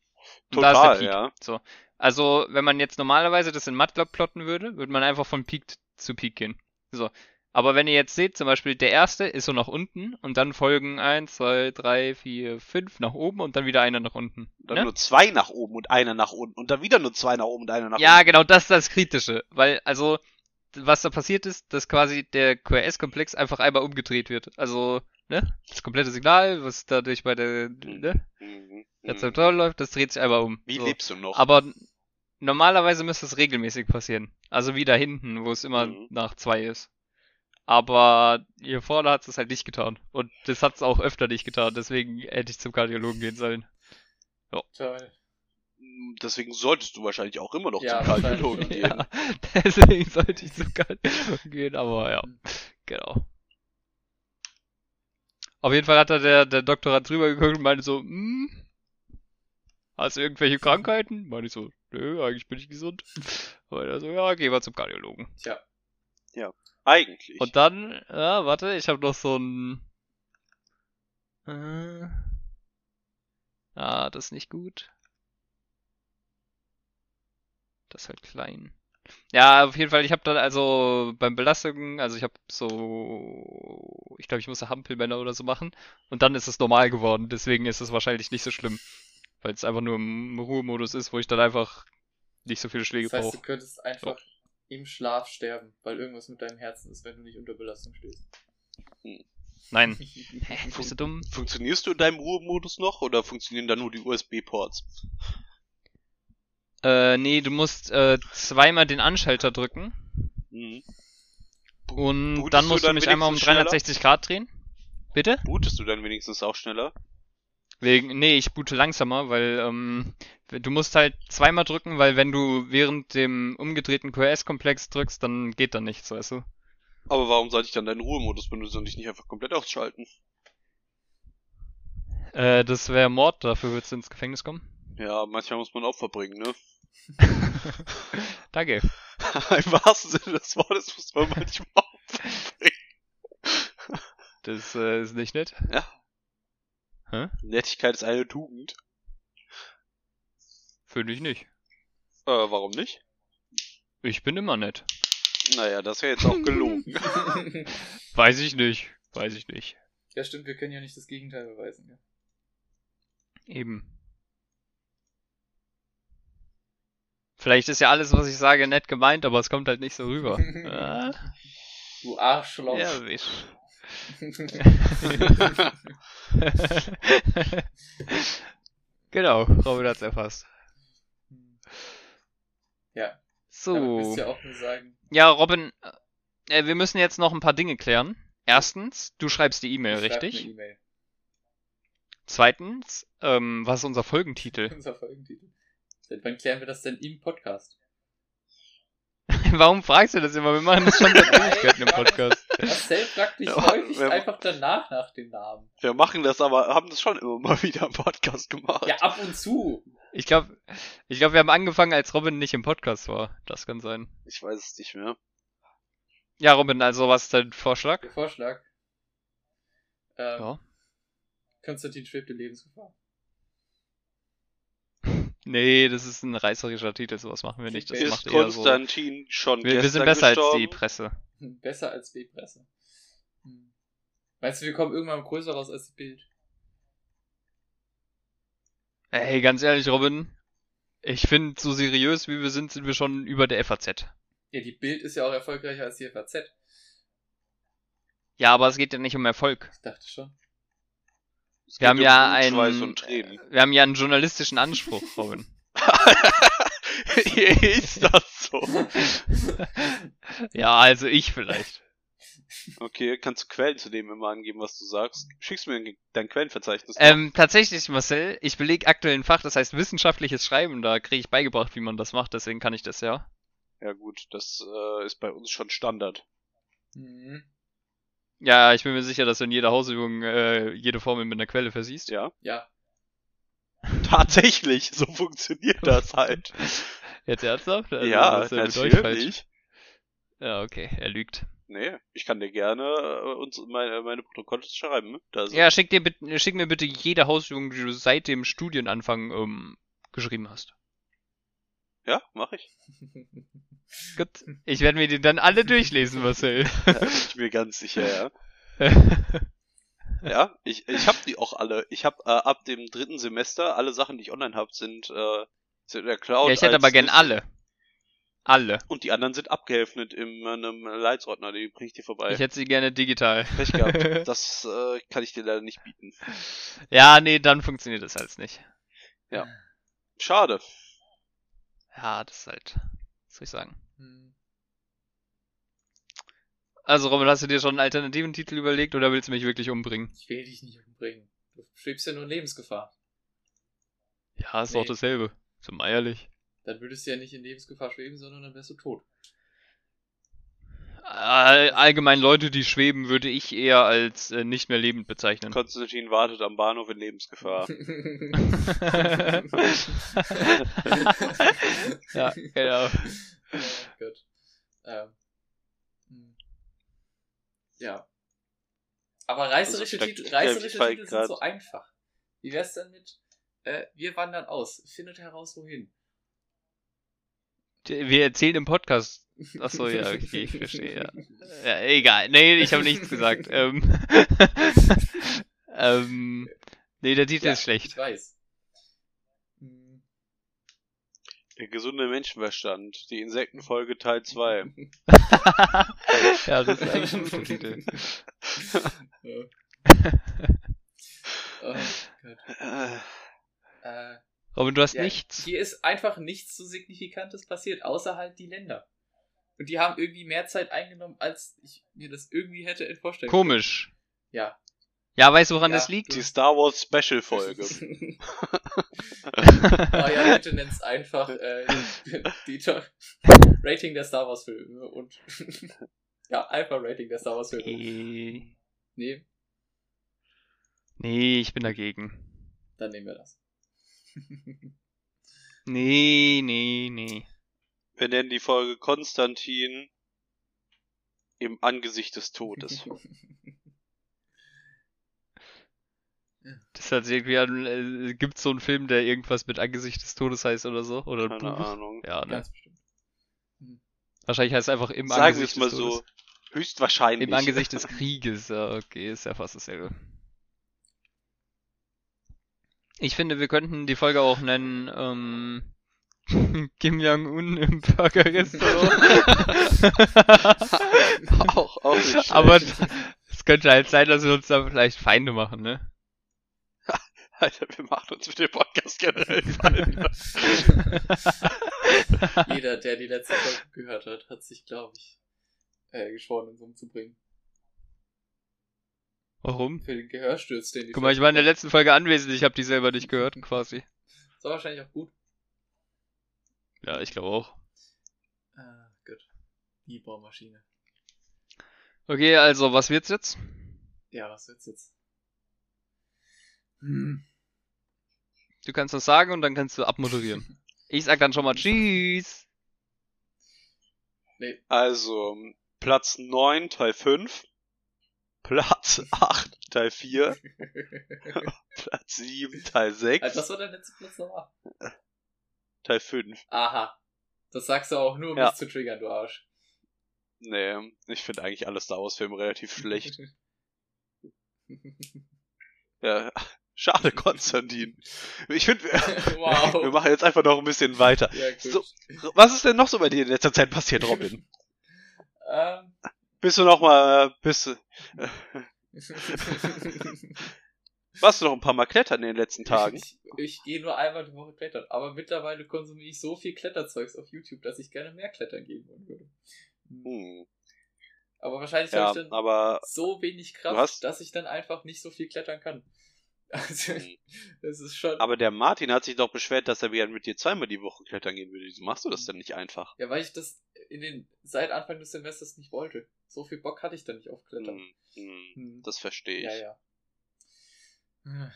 Und Total, da ist der Peak. ja. Also, wenn man jetzt normalerweise das in MATLAB plotten würde, würde man einfach von Peak zu Peak gehen. So. Aber wenn ihr jetzt seht, zum Beispiel der erste ist so nach unten und dann folgen 1, 2, 3, 4, 5 nach oben und dann wieder einer nach unten. Dann ne? nur zwei nach oben und einer nach unten. Und dann wieder nur zwei nach oben und einer nach Ja, unten. genau, das ist das Kritische. Weil, also, was da passiert ist, dass quasi der QRS-Komplex einfach einmal umgedreht wird. Also, ne? Das komplette Signal, was dadurch bei der, ne? Mhm. Rezeptor läuft, das dreht sich einmal um. Wie so. lebst du noch? Aber normalerweise müsste es regelmäßig passieren. Also wie da hinten, wo es immer Mhm. nach zwei ist. Aber hier vorne hat es halt nicht getan. Und das hat es auch öfter nicht getan. Deswegen hätte ich zum Kardiologen gehen sollen. Toll. Deswegen solltest du wahrscheinlich auch immer noch Ja, zum Kardiologen gehen. Ja, deswegen sollte ich zum Kardiologen gehen. Aber ja, genau. Auf jeden Fall hat da der, der Doktorand drüber geguckt und meinte so, hm, hast du irgendwelche Krankheiten? Meinte ich so, nö, eigentlich bin ich gesund. Und er so, ja, geh mal zum Kardiologen. Tja. Eigentlich. Und dann, ja, warte, ich habe noch so ein. Äh, ah, das ist nicht gut. Das ist halt klein. Ja, auf jeden Fall, ich habe dann also beim Belastungen, also ich habe so, ich glaube, ich musste Hampelmänner oder so machen und dann ist es normal geworden. Deswegen ist es wahrscheinlich nicht so schlimm, weil es einfach nur im Ruhemodus ist, wo ich dann einfach nicht so viele Schläge Das heißt, du brauche. könntest einfach im Schlaf sterben, weil irgendwas mit deinem Herzen ist, wenn du nicht unter Belastung stehst. Nein. Bist du dumm? Funktionierst du in deinem Ruhemodus noch oder funktionieren da nur die USB-Ports? Äh, nee, du musst äh, zweimal den Anschalter drücken Mhm. und Bootest dann du musst du dann mich einmal um schneller? 360 Grad drehen. Bitte? Bootest du dann wenigstens auch schneller? Wegen, nee, ich boote langsamer, weil ähm, du musst halt zweimal drücken, weil wenn du während dem umgedrehten QRS-Komplex drückst, dann geht da nichts, weißt du? Aber warum sollte ich dann deinen Ruhemodus benutzen und dich nicht einfach komplett ausschalten? Äh, das wäre Mord, dafür würdest du ins Gefängnis kommen. Ja, manchmal muss man Opfer bringen, ne? Danke. Im wahrsten Sinne des Wortes muss man manchmal Opfer bringen. Das äh, ist nicht nett. Nettigkeit ist eine Tugend. Finde ich nicht. Äh, warum nicht? Ich bin immer nett. Naja, das wäre jetzt auch gelogen. Weiß ich nicht. Weiß ich nicht. ja, stimmt, wir können ja nicht das Gegenteil beweisen. Ja. Eben. Vielleicht ist ja alles, was ich sage, nett gemeint, aber es kommt halt nicht so rüber. ah, Du Arschloch. ja, wisch. genau, Robin hat's erfasst. ja, So. ja sagen, Ja, Robin, äh, wir müssen jetzt noch ein paar Dinge klären. Erstens, du schreibst die E-Mail, richtig? eine E-Mail. Zweitens, ähm, was ist unser Folgentitel? Unser Folgentitel. Seit wann klären wir das denn im Podcast? Warum fragst du das immer? Wir machen das schon seit Ewigkeiten im Podcast. Marcel fragt dich Ja, häufig einfach danach nach dem Namen. Wir machen das aber, haben das schon immer mal wieder im Podcast gemacht. Ja, ab und zu. Ich glaube, ich glaub, wir haben angefangen, als Robin nicht im Podcast war. Das kann sein. Ich weiß es nicht mehr. Ja, Robin, also was ist dein Vorschlag? Der Vorschlag. Ähm, Ja. Konstantin schwebte Lebensgefahr. Nee, das ist ein reißerischer Titel, sowas machen wir nicht. Das Ist macht eher so. Konstantin schon Wir, wir sind besser als die gestorben? Presse. Besser als B-Presse. Hm. Meinst du, wir kommen irgendwann größer raus als die Bild? Ey, ganz ehrlich, Robin, ich finde, so seriös wie wir sind, sind wir schon über der FAZ. Ja, die Bild ist ja auch erfolgreicher als die FAZ. Ja, aber es geht ja nicht um Erfolg. Ich dachte schon. Es Wir haben geht ja um einen, wir haben ja einen journalistischen Anspruch, Robin. ist das so? ja, also ich vielleicht. Okay, kannst du Quellen zu dem immer angeben, was du sagst? Schickst mir dein Quellenverzeichnis. Ähm, tatsächlich, Marcel, ich belege aktuell ein Fach, das heißt wissenschaftliches Schreiben. Da kriege ich beigebracht, wie man das macht, deswegen kann ich das ja. Ja gut, das äh, ist bei uns schon Standard. Mhm. Ja, ich bin mir sicher, dass du in jeder Hausübung äh, jede Formel mit einer Quelle versiehst. Ja. Ja. Tatsächlich, so funktioniert das halt. Jetzt ernsthaft? Also, ja, natürlich. Ja, okay, er lügt. Nee, ich kann dir gerne äh, uns meine, meine Protokolle schreiben. Ja, schick, dir, schick mir bitte jede Hausübung, die du seit dem Studienanfang ähm, geschrieben hast. ja, mach ich. Gut. Ich werde mir die dann alle durchlesen, Marcel. Ja, bin ich mir ganz sicher, ja. Ja, ich, ich hab die auch alle. Ich hab äh, ab dem dritten Semester alle Sachen, die ich online hab, sind, äh, sind in der Cloud. ja, ich hätte aber gern alle. Alle. Und die anderen sind abgeheftet in einem Leitsordner, die bringe ich dir vorbei. Ich hätte sie gerne digital. Pech gehabt. Das äh, kann ich dir leider nicht bieten. Ja, nee, dann funktioniert das halt nicht. Schade. Ja, das ist halt, was soll ich sagen. Also, Robin, hast du dir schon einen alternativen Titel überlegt oder willst du mich wirklich umbringen? Ich will dich nicht umbringen. Du schwebst ja nur in Lebensgefahr. Ja, ist Nee. doch dasselbe. Zum eierlich. Dann würdest du ja nicht in Lebensgefahr schweben, sondern dann wärst du tot. All, allgemein Leute, die schweben, würde ich eher als äh, nicht mehr lebend bezeichnen. Konstantin wartet am Bahnhof in Lebensgefahr. ja, genau. Oh Gott. Ähm. hm. Ja. Aber reißerische Also, Titel, reißerische Titel sind grad- so einfach. Wie wär's denn mit äh, Wir wandern aus, findet heraus wohin. Wir erzählen im Podcast. Achso, ja, okay, ich verstehe, ja. ja egal. Nee, ich habe nichts gesagt. Ähm, ähm, nee, der Titel Ja, ist schlecht. Ich weiß. Hm. Der gesunde Menschenverstand. Die Insektenfolge Teil 2. ja, das ist eigentlich ein guter Titel. Ja. oh Gott. Äh, Robin, du hast ja, nichts. Hier ist einfach nichts so Signifikantes passiert, außer halt die Länder. Und die haben irgendwie mehr Zeit eingenommen, als ich mir das irgendwie hätte vorstellen können. Komisch. Ja. Ja, weißt du, woran Ja. das liegt? die Star Wars Special Folge. oh ja, bitte nenn's einfach äh, die Rating der Star Wars Filme und ja, einfach Rating der Star Wars Filme. Nee. Nee, Nee, ich bin dagegen. dann nehmen wir das. Nee, nee, nee. Wir nennen die Folge Konstantin im Angesicht des Todes. Das hat irgendwie an, äh, gibt's so einen Film, der irgendwas mit Angesicht des Todes heißt oder so? Oder ein Keine Buch? Ahnung. Ja, ne? Ganz bestimmt. Wahrscheinlich heißt es einfach im Sagen wir Angesicht es mal des Todes. so. Höchstwahrscheinlich. Im Angesicht des Krieges, ja, okay, ist ja fast dasselbe. Ich finde, wir könnten die Folge auch nennen, ähm, Kim Jong-un im Burger-Restaurant. auch, auch nicht schlecht. Aber es könnte halt sein, dass wir uns da vielleicht Feinde machen, ne? Alter, wir machen uns mit dem Podcast generell Feinde. Jeder, der die letzte Folge gehört hat, hat sich, glaube ich, äh, geschworen, uns umzubringen. Warum? Für den Gehörsturz, den die Guck mal, ich war in der letzten Folge anwesend, ich habe die selber nicht gehört, quasi. Ist war wahrscheinlich auch gut. Ja, ich glaube auch. Ah, gut. Die Bohrmaschine. Okay, also, was wird's jetzt? Ja, was wird's jetzt? Hm. Du kannst das sagen und dann kannst du abmoderieren. Ich sag dann schon mal Tschüss. Nee. Also, Platz 9, Teil 5. Platz 8, Teil 4. Platz 7, Teil 6. Also, was war der letzte Platz nochmal? Teil 5. Aha. Das sagst du auch nur, um Ja. mich zu triggern, du Arsch. Nee, ich finde eigentlich alle Star Wars Filme relativ schlecht. Ja, schade, Konstantin. Ich finde, Wow. wir machen jetzt einfach noch ein bisschen weiter. ja. So. Was ist denn noch so bei dir in letzter Zeit passiert, Robin? Ähm. Bist du noch mal, bist du, warst du noch ein paar Mal klettern in den letzten Tagen? Ich, ich gehe nur einmal die Woche klettern, aber mittlerweile konsumiere ich so viel Kletterzeugs auf YouTube, dass ich gerne mehr klettern gehen wollen würde. Hm. Aber wahrscheinlich Ja, habe ich dann so wenig Kraft, hast- dass ich dann einfach nicht so viel klettern kann. Also, Hm. das ist schon. Aber der Martin hat sich doch beschwert, dass er gerne mit dir zweimal die Woche klettern gehen würde. Wieso machst du das denn nicht einfach? ja, weil ich das in den seit Anfang des Semesters nicht wollte. So viel Bock hatte ich dann nicht auf Klettern. Hm, Hm. das verstehe ich. Ja, ja.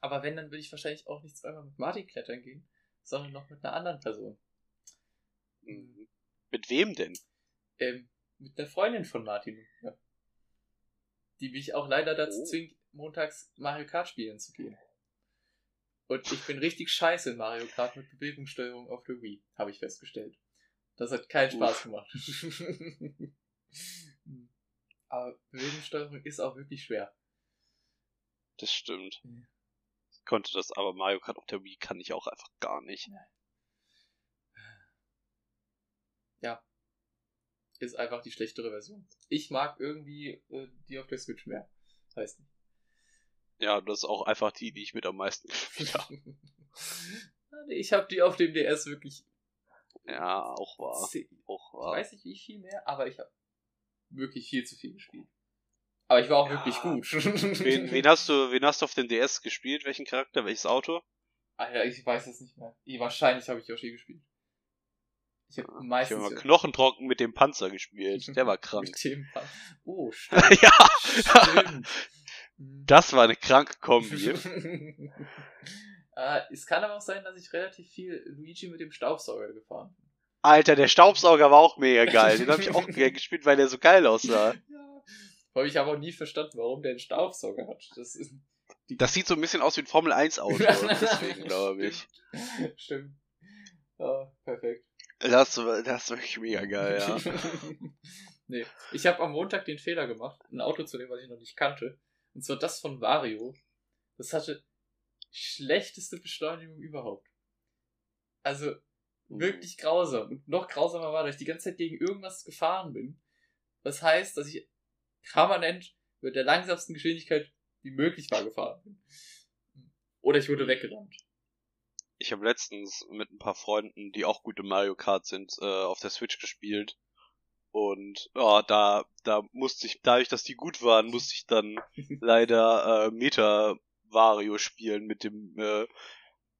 Aber wenn, dann will ich wahrscheinlich auch nicht zweimal mit Martin klettern gehen, sondern noch mit einer anderen Person. Hm. Mit wem denn? Ähm, mit einer Freundin von Martin. Ja. Die mich auch leider dazu Oh. zwingt, montags Mario Kart spielen zu gehen. Und ich bin richtig scheiße in Mario Kart mit Bewegungssteuerung auf der Wii, habe ich festgestellt. Das hat keinen. Spaß gemacht. Aber Bewegungssteuerung ist auch wirklich schwer. Das stimmt. Ja. Ich konnte das, aber Mario Kart auf der Wii kann ich auch einfach gar nicht. Ist einfach die schlechtere Version. Ich mag irgendwie äh, die auf der Switch mehr. Weiß nicht. Ja, das ist auch einfach die, die ich mit am meisten gespielt habe. Nee, ich habe die auf dem DS wirklich Ja, auch wahr. Auch Ich wahr. weiß nicht wie viel mehr, aber ich habe wirklich viel zu viel gespielt. Aber ich war auch Ja. wirklich gut. Wen, wen hast du, wen hast du auf dem DS gespielt? Welchen Charakter? Welches Auto? Alter, ich weiß es nicht mehr. Ich, wahrscheinlich habe ich Yoshi gespielt. Ich habe Ich habe meistens mal knochentrocken mit dem Panzer gespielt. Der war krank. Mit dem Pan- oh, stimmt. ja, stimmt. das war eine kranke Kombi. äh, es kann aber auch sein, dass ich relativ viel Luigi mit dem Staubsauger gefahren bin. Alter, der Staubsauger war auch mega geil. Den habe ich auch gerne gespielt, weil der so geil aussah. Ja. Aber ich habe auch nie verstanden, warum der einen Staubsauger hat. Das Das sieht so ein bisschen aus wie ein Formel 1 Auto. Deswegen glaube ich. Stimmt. Ja, perfekt. Das, das ist wirklich mega geil, ja. nee, ich habe am Montag den Fehler gemacht, ein Auto zu nehmen, was ich noch nicht kannte. Und zwar das von Vario. Das hatte schlechteste Beschleunigung überhaupt. Also wirklich grausam. Und noch grausamer war, dass ich die ganze Zeit gegen irgendwas gefahren bin. Das heißt, dass ich permanent mit der langsamsten Geschwindigkeit, die möglich war, gefahren bin. Oder ich wurde weggerannt. Ich habe letztens mit ein paar Freunden, die auch gute Mario Kart sind, äh, auf der Switch gespielt. Und ja, da, da musste ich, dadurch, dass die gut waren, musste ich dann leider äh, Meta Wario spielen mit dem äh,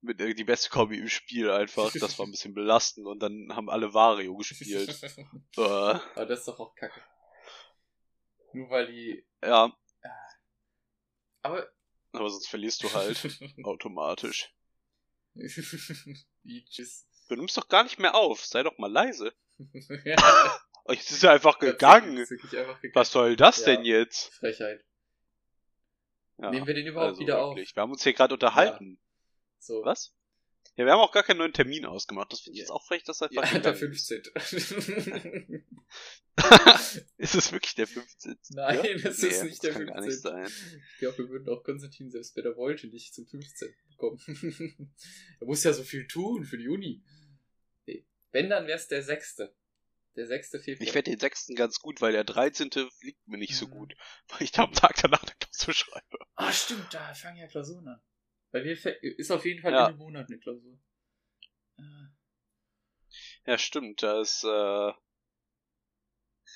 mit äh, die beste Kombi im Spiel einfach. Das war ein bisschen belastend und dann haben alle Wario gespielt. äh, Aber das ist doch auch kacke. Nur weil die. ja, Aber. aber sonst verlierst du halt automatisch. Tschüss. Du nimmst doch gar nicht mehr auf, sei doch mal leise. ja, Oh, Jetzt ist er einfach gegangen. Ist einfach gegangen. Was soll das Ja. denn jetzt? Frechheit. Ja, Nehmen wir den überhaupt also wieder wirklich. Wir haben uns hier gerade unterhalten. auf? So. Was? Ja, wir haben auch gar keinen neuen Termin ausgemacht. Das finde ich Ja. jetzt auch frech, dass er Ja, der gegangen ist. 15. ist es wirklich der 15? Nein, ja? es ist Nee, nicht das der kann gar nicht 15. sein. Ich glaube, wir würden auch Konstantin, selbst wenn er wollte, nicht zum 15. bekommen. er muss ja so viel tun für die Uni. Nee. Wenn, dann wäre es der 6. Der 6. Februar. Ich fände den 6. ganz gut, weil der 13. liegt mir nicht so Mhm. gut. Weil ich da am Tag danach eine Klausur schreibe. Ah, stimmt, da fangen ja Klausuren an. Bei mir ist auf jeden Fall Ja. in einem Monat eine Klausur. Äh, Ja, stimmt, da ist äh,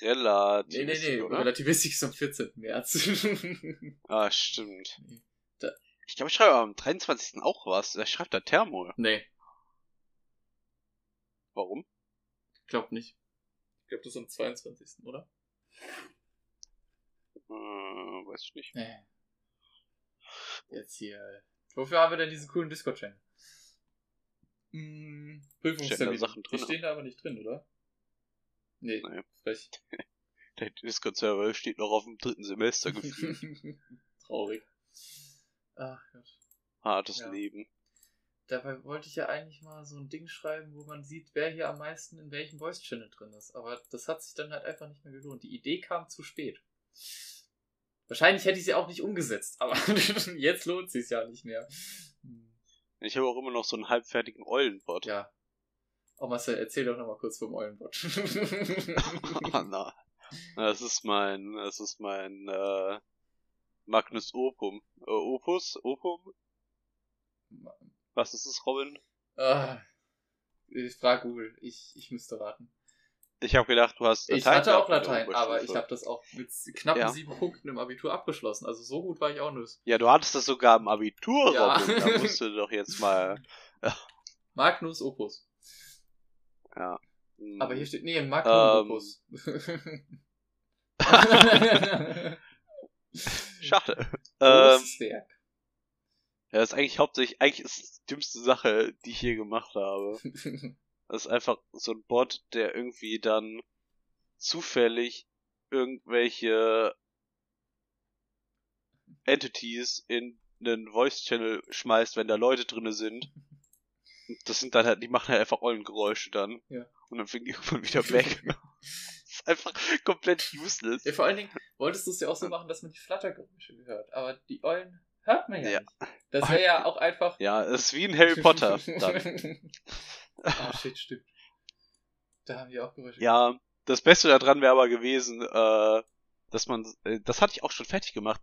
relativ. Nee, nee, nee, oder? relativistisch ist am 14. März. Ah, stimmt. Nee. Da- Ich glaube, ich schreibe am 23. auch was. Da schreibt da Thermo. nee, Warum? ich glaube nicht. Ich glaube, das ist am 22. oder? Äh, weiß ich nicht. Nee. Jetzt hier. Wofür haben wir denn diesen coolen Discord-Channel? Hm, Prüfungstermin. Sachen drin? Die stehen da aber nicht drin, oder? Nee, Nee. frech. Der Discord-Server steht noch auf dem dritten Semester gefühlt. Traurig. Ach Gott. Hartes Ja. Leben. Dabei wollte ich ja eigentlich mal so ein Ding schreiben, wo man sieht, wer hier am meisten in welchem Voice Channel drin ist. Aber das hat sich dann halt einfach nicht mehr gelohnt. Die Idee kam zu spät. Wahrscheinlich hätte ich sie auch nicht umgesetzt, aber jetzt lohnt sie es ja nicht mehr. Ich habe auch immer noch so einen halbfertigen Eulenbot. Ja. Oh Marcel, erzähl doch nochmal kurz vom Eulenbot. Na, das ist mein, das ist mein äh, Magnus Opum. Äh, Opus? Opum? Was ist es, Robin? Ah, ich frag Google. Ich, ich müsste raten. Ich habe gedacht, du hast Ich Latein hatte auch Latein, aber ich habe das auch mit knappen Ja. sieben Punkten im Abitur abgeschlossen. Also so gut war ich auch nicht. Ja, du hattest das sogar im Abitur, Ja. Robin. Da musst du doch jetzt mal. Magnus Opus. hm, Aber hier steht, nee, Magnum Ähm. Opus. Schade. Ähm, Großes Werk. Ja, das ist eigentlich hauptsächlich, eigentlich ist die dümmste Sache, die ich hier gemacht habe. Das ist einfach so ein Bot, der irgendwie dann zufällig irgendwelche Entities in einen Voice-Channel schmeißt, wenn da Leute drinne sind. Und Das sind dann halt, die machen halt einfach Eulengeräusche dann. Ja. Und dann fliegen die irgendwann wieder weg. das ist einfach komplett useless. ja, vor allen Dingen wolltest du es ja auch so machen, dass man die Flattergeräusche hört. Aber die Eulen hört man ja, Ja. nicht. Das wäre ja auch einfach. Ja, es ist wie in Harry Potter. Ah, shit, stimmt. Da haben wir auch Geräusche. Ja, das Beste daran wäre aber gewesen, äh, dass man, äh, das hatte ich auch schon fertig gemacht.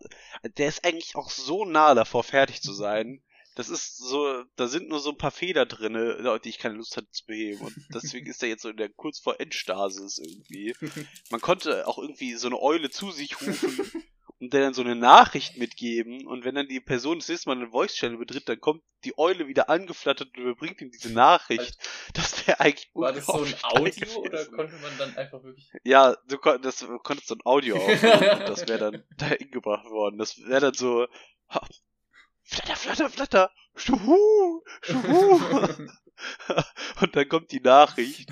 Der ist eigentlich auch so nah davor, fertig zu sein. Das ist so, da sind nur so ein paar Fehler drinne, die ich keine Lust hatte zu beheben. Und deswegen ist er jetzt so in der kurz vor Endstasis irgendwie. Man konnte auch irgendwie so eine Eule zu sich rufen und der dann so eine Nachricht mitgeben. Und wenn dann die Person das nächste Mal einen Voice-Channel betritt, dann kommt die Eule wieder angeflattert und überbringt ihm diese Nachricht. Das wäre eigentlich War das so ein Audio oder konnte man dann einfach wirklich. Ja, du kon das, konntest so ein Audio aufnehmen und das wäre dann da hingebracht worden. Das wäre dann so, ha, flatter, flatter, flatter, schuhu, schuhu. und dann kommt die Nachricht.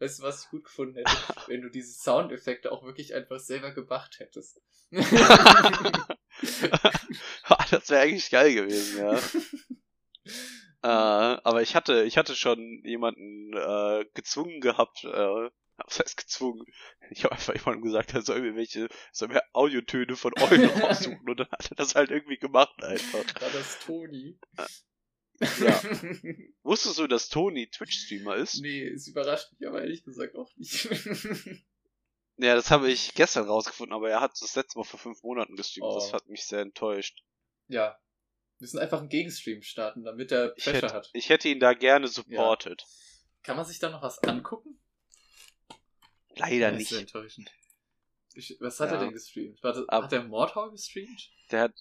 Weißt du, was ich gut gefunden hätte? Wenn du diese Soundeffekte auch wirklich einfach selber gemacht hättest. das wäre eigentlich geil gewesen, ja. Äh, aber ich hatte, ich hatte schon jemanden äh, gezwungen gehabt, äh, was heißt gezwungen? Ich habe einfach jemandem gesagt, er soll mir welche, soll mir Audiotöne von Eulen raussuchen und dann hat er das halt irgendwie gemacht einfach. War das Toni? Ja. Wusstest du, dass Tony Twitch-Streamer ist? nee, es überrascht mich aber ehrlich gesagt auch nicht. Ja, das habe ich gestern rausgefunden, aber er hat das letzte Mal vor fünf Monaten gestreamt. Das Oh. hat mich sehr enttäuscht. ja. Wir müssen einfach einen Gegenstream starten, damit er Ich Pressure hätte, hat. ich hätte ihn da gerne supported. Kann man sich da noch was angucken? Leider Das ist nicht. enttäuschend. Ich, was hat er Ja. denn gestreamt? Warte, hat er Mordhau gestreamt? Der hat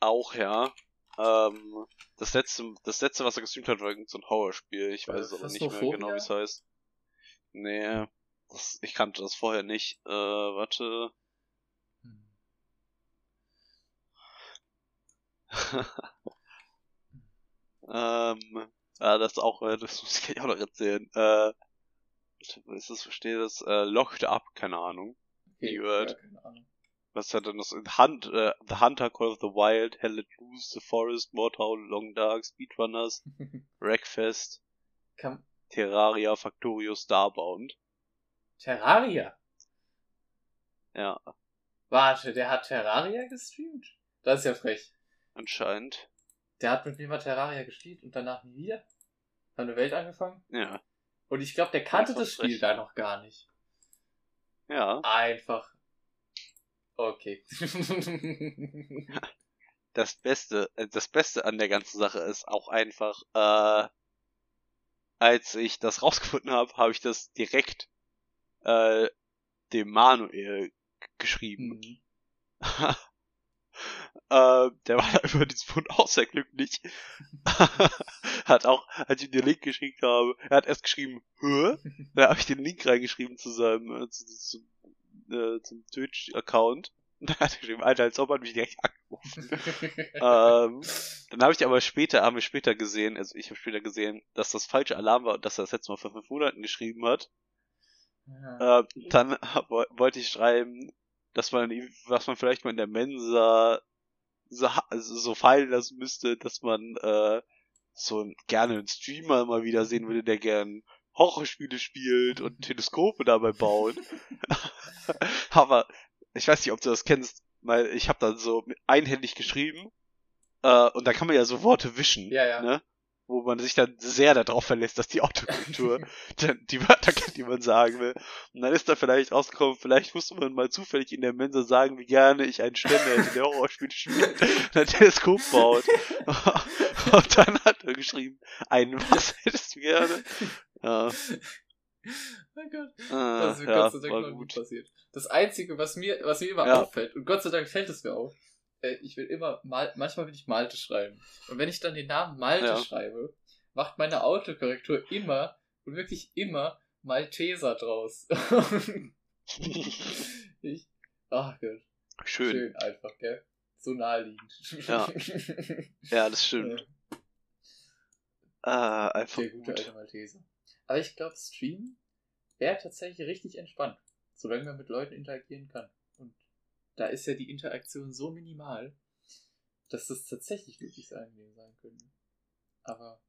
auch, ja. Ähm, das letzte, das letzte, was er gestreamt hat, war irgend so ein Horrorspiel. Ich weiß das aber nicht mehr genau, wie es heißt. Nee, das, ich kannte das vorher nicht. Äh, warte. Hm. ähm, ja, das auch, äh, das muss ich auch noch erzählen. Äh, ist das, verstehe das? Äh, Locked Up, keine Ahnung. Gehört. Ja, keine Ahnung. Was hat denn das? Hunt, äh, The Hunter, Call of the Wild, Hell Let Loose, The Forest, Mordhau, Long Dark, Speedrunners, Wreckfest, Kam Terraria, Factorio, Starbound. Terraria? Ja, Warte, der hat Terraria gestreamt? Das ist ja frech. anscheinend. Der hat mit mir mal Terraria gespielt und danach nie wieder. Hat eine Welt angefangen. Ja, Und ich glaube, der kannte Einfach das Spiel da noch gar nicht. ja. Einfach. Okay. Das Beste, äh, das Beste an der ganzen Sache ist auch einfach, äh, als ich das rausgefunden habe, habe ich das direkt äh, dem Manuel geschrieben. Mhm. äh, der war über diesen Fund auch sehr glücklich. hat auch, als ich ihm den Link geschickt habe, er hat erst geschrieben, Hä? Da habe ich den Link reingeschrieben zu seinem, äh, zu, zu, äh, zum Twitch-Account. Und dann hat er geschrieben, Alter, als ob er mich direkt angerufen. ähm, dann habe ich aber später, haben wir später gesehen, also ich habe später gesehen, dass das falsche Alarm war und dass er das letzte Mal vor fünf Monaten geschrieben hat. Ja. Äh, dann wo- wollte ich schreiben, dass man, was man vielleicht mal in der Mensa so, also so fallen lassen müsste, dass man äh, so gerne einen Streamer mal wieder sehen würde, der gern Horrorspiele spielt und Teleskope dabei baut. Aber ich weiß nicht, ob du das kennst, weil ich habe dann so einhändig geschrieben äh, und da kann man ja so Worte wischen, Ja, ja. ne? Wo man sich dann sehr darauf verlässt, dass die Autokultur dann die Wörter kennt, die man sagen will. Und dann ist da vielleicht rausgekommen, vielleicht musste man mal zufällig in der Mensa sagen, wie gerne ich einen Ständer hätte, der Horrorspiele spielt und ein Teleskop baut. und dann hat er geschrieben, ein was hättest du gerne? Ja, mein Gott. äh, Das ist mir ja Gott sei Dank noch gut. passiert. Das Einzige, was mir, was mir immer Ja. auffällt, und Gott sei Dank fällt es mir auf, äh, ich will immer, mal, manchmal will ich Malte schreiben. Und wenn ich dann den Namen Malte Ja. schreibe, macht meine Autokorrektur immer und wirklich immer Malteser draus. ich, ach Gott, Schön. schön einfach, gell? So naheliegend. Ja. Ja, das stimmt. Ah, einfach Der gute gut. alte Malteser. Aber ich glaube, Stream wäre tatsächlich richtig entspannt, solange man mit Leuten interagieren kann. Da ist ja die Interaktion so minimal, dass das tatsächlich wirklich sehr angenehm sein könnte. Aber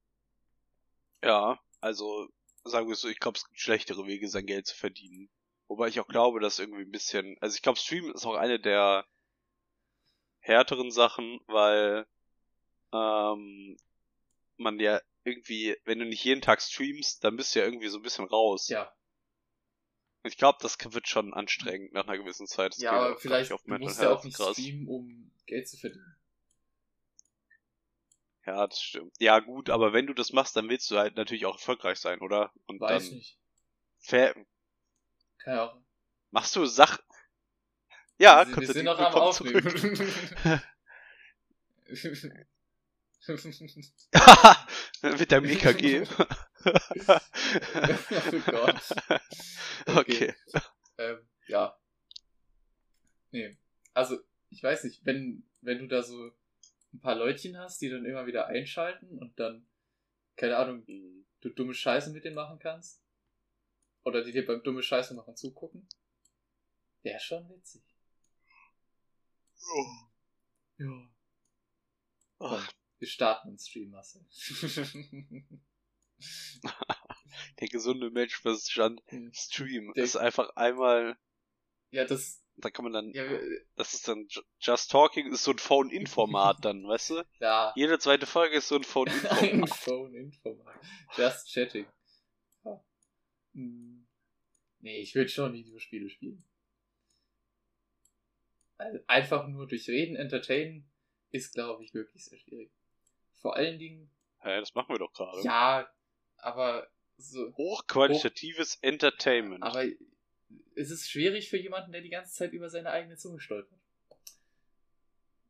Ja, also sagen wir es so, ich glaube, es gibt schlechtere Wege, sein Geld zu verdienen. Wobei ich auch glaube, dass irgendwie ein bisschen, also ich glaube, Stream ist auch eine der härteren Sachen, weil ähm, man ja irgendwie, wenn du nicht jeden Tag streamst, dann bist du ja irgendwie so ein bisschen raus. ja, Ich glaube, das wird schon anstrengend nach einer gewissen Zeit. Das ja aber vielleicht ich, auf Mental musst ja auch Health nicht krass. streamen, um Geld zu verdienen. Ja, das stimmt. Ja, gut, aber wenn du das machst, dann willst du halt natürlich auch erfolgreich sein, oder? Und Weiß dann nicht. Kann ja auch. machst du Sach. Ja, wir, wir sind noch am Aufnehmen. Mit deinem EKG. oh Gott. okay. Ähm, ja. Nee. Also, ich weiß nicht, wenn, wenn du da so ein paar Leutchen hast, die dann immer wieder einschalten und dann, keine Ahnung, du dumme Scheiße mit denen machen kannst. Oder die dir beim dumme Scheiße machen zugucken. Wäre schon witzig. Ja. Ach, Wir starten einen Stream, Marcel. der gesunde Menschenverstand Stream Der- ist einfach einmal, ja, das, da kann man dann, ja, das ist dann Ju- Just Talking ist so ein Phone-In-Format dann, weißt du? ja, Jede zweite Folge ist so ein ein Phone-In-Format. Phone-In-Format. Just Chatting. Ja. Hm. Nee, ich würde schon Videospiele spielen. Also einfach nur durch Reden entertainen ist, glaube ich, wirklich sehr schwierig. Vor allen Dingen, ja, das machen wir doch gerade. ja, aber so, Hochqualitatives Entertainment. aber es ist schwierig für jemanden, der die ganze Zeit über seine eigene Zunge stolpert.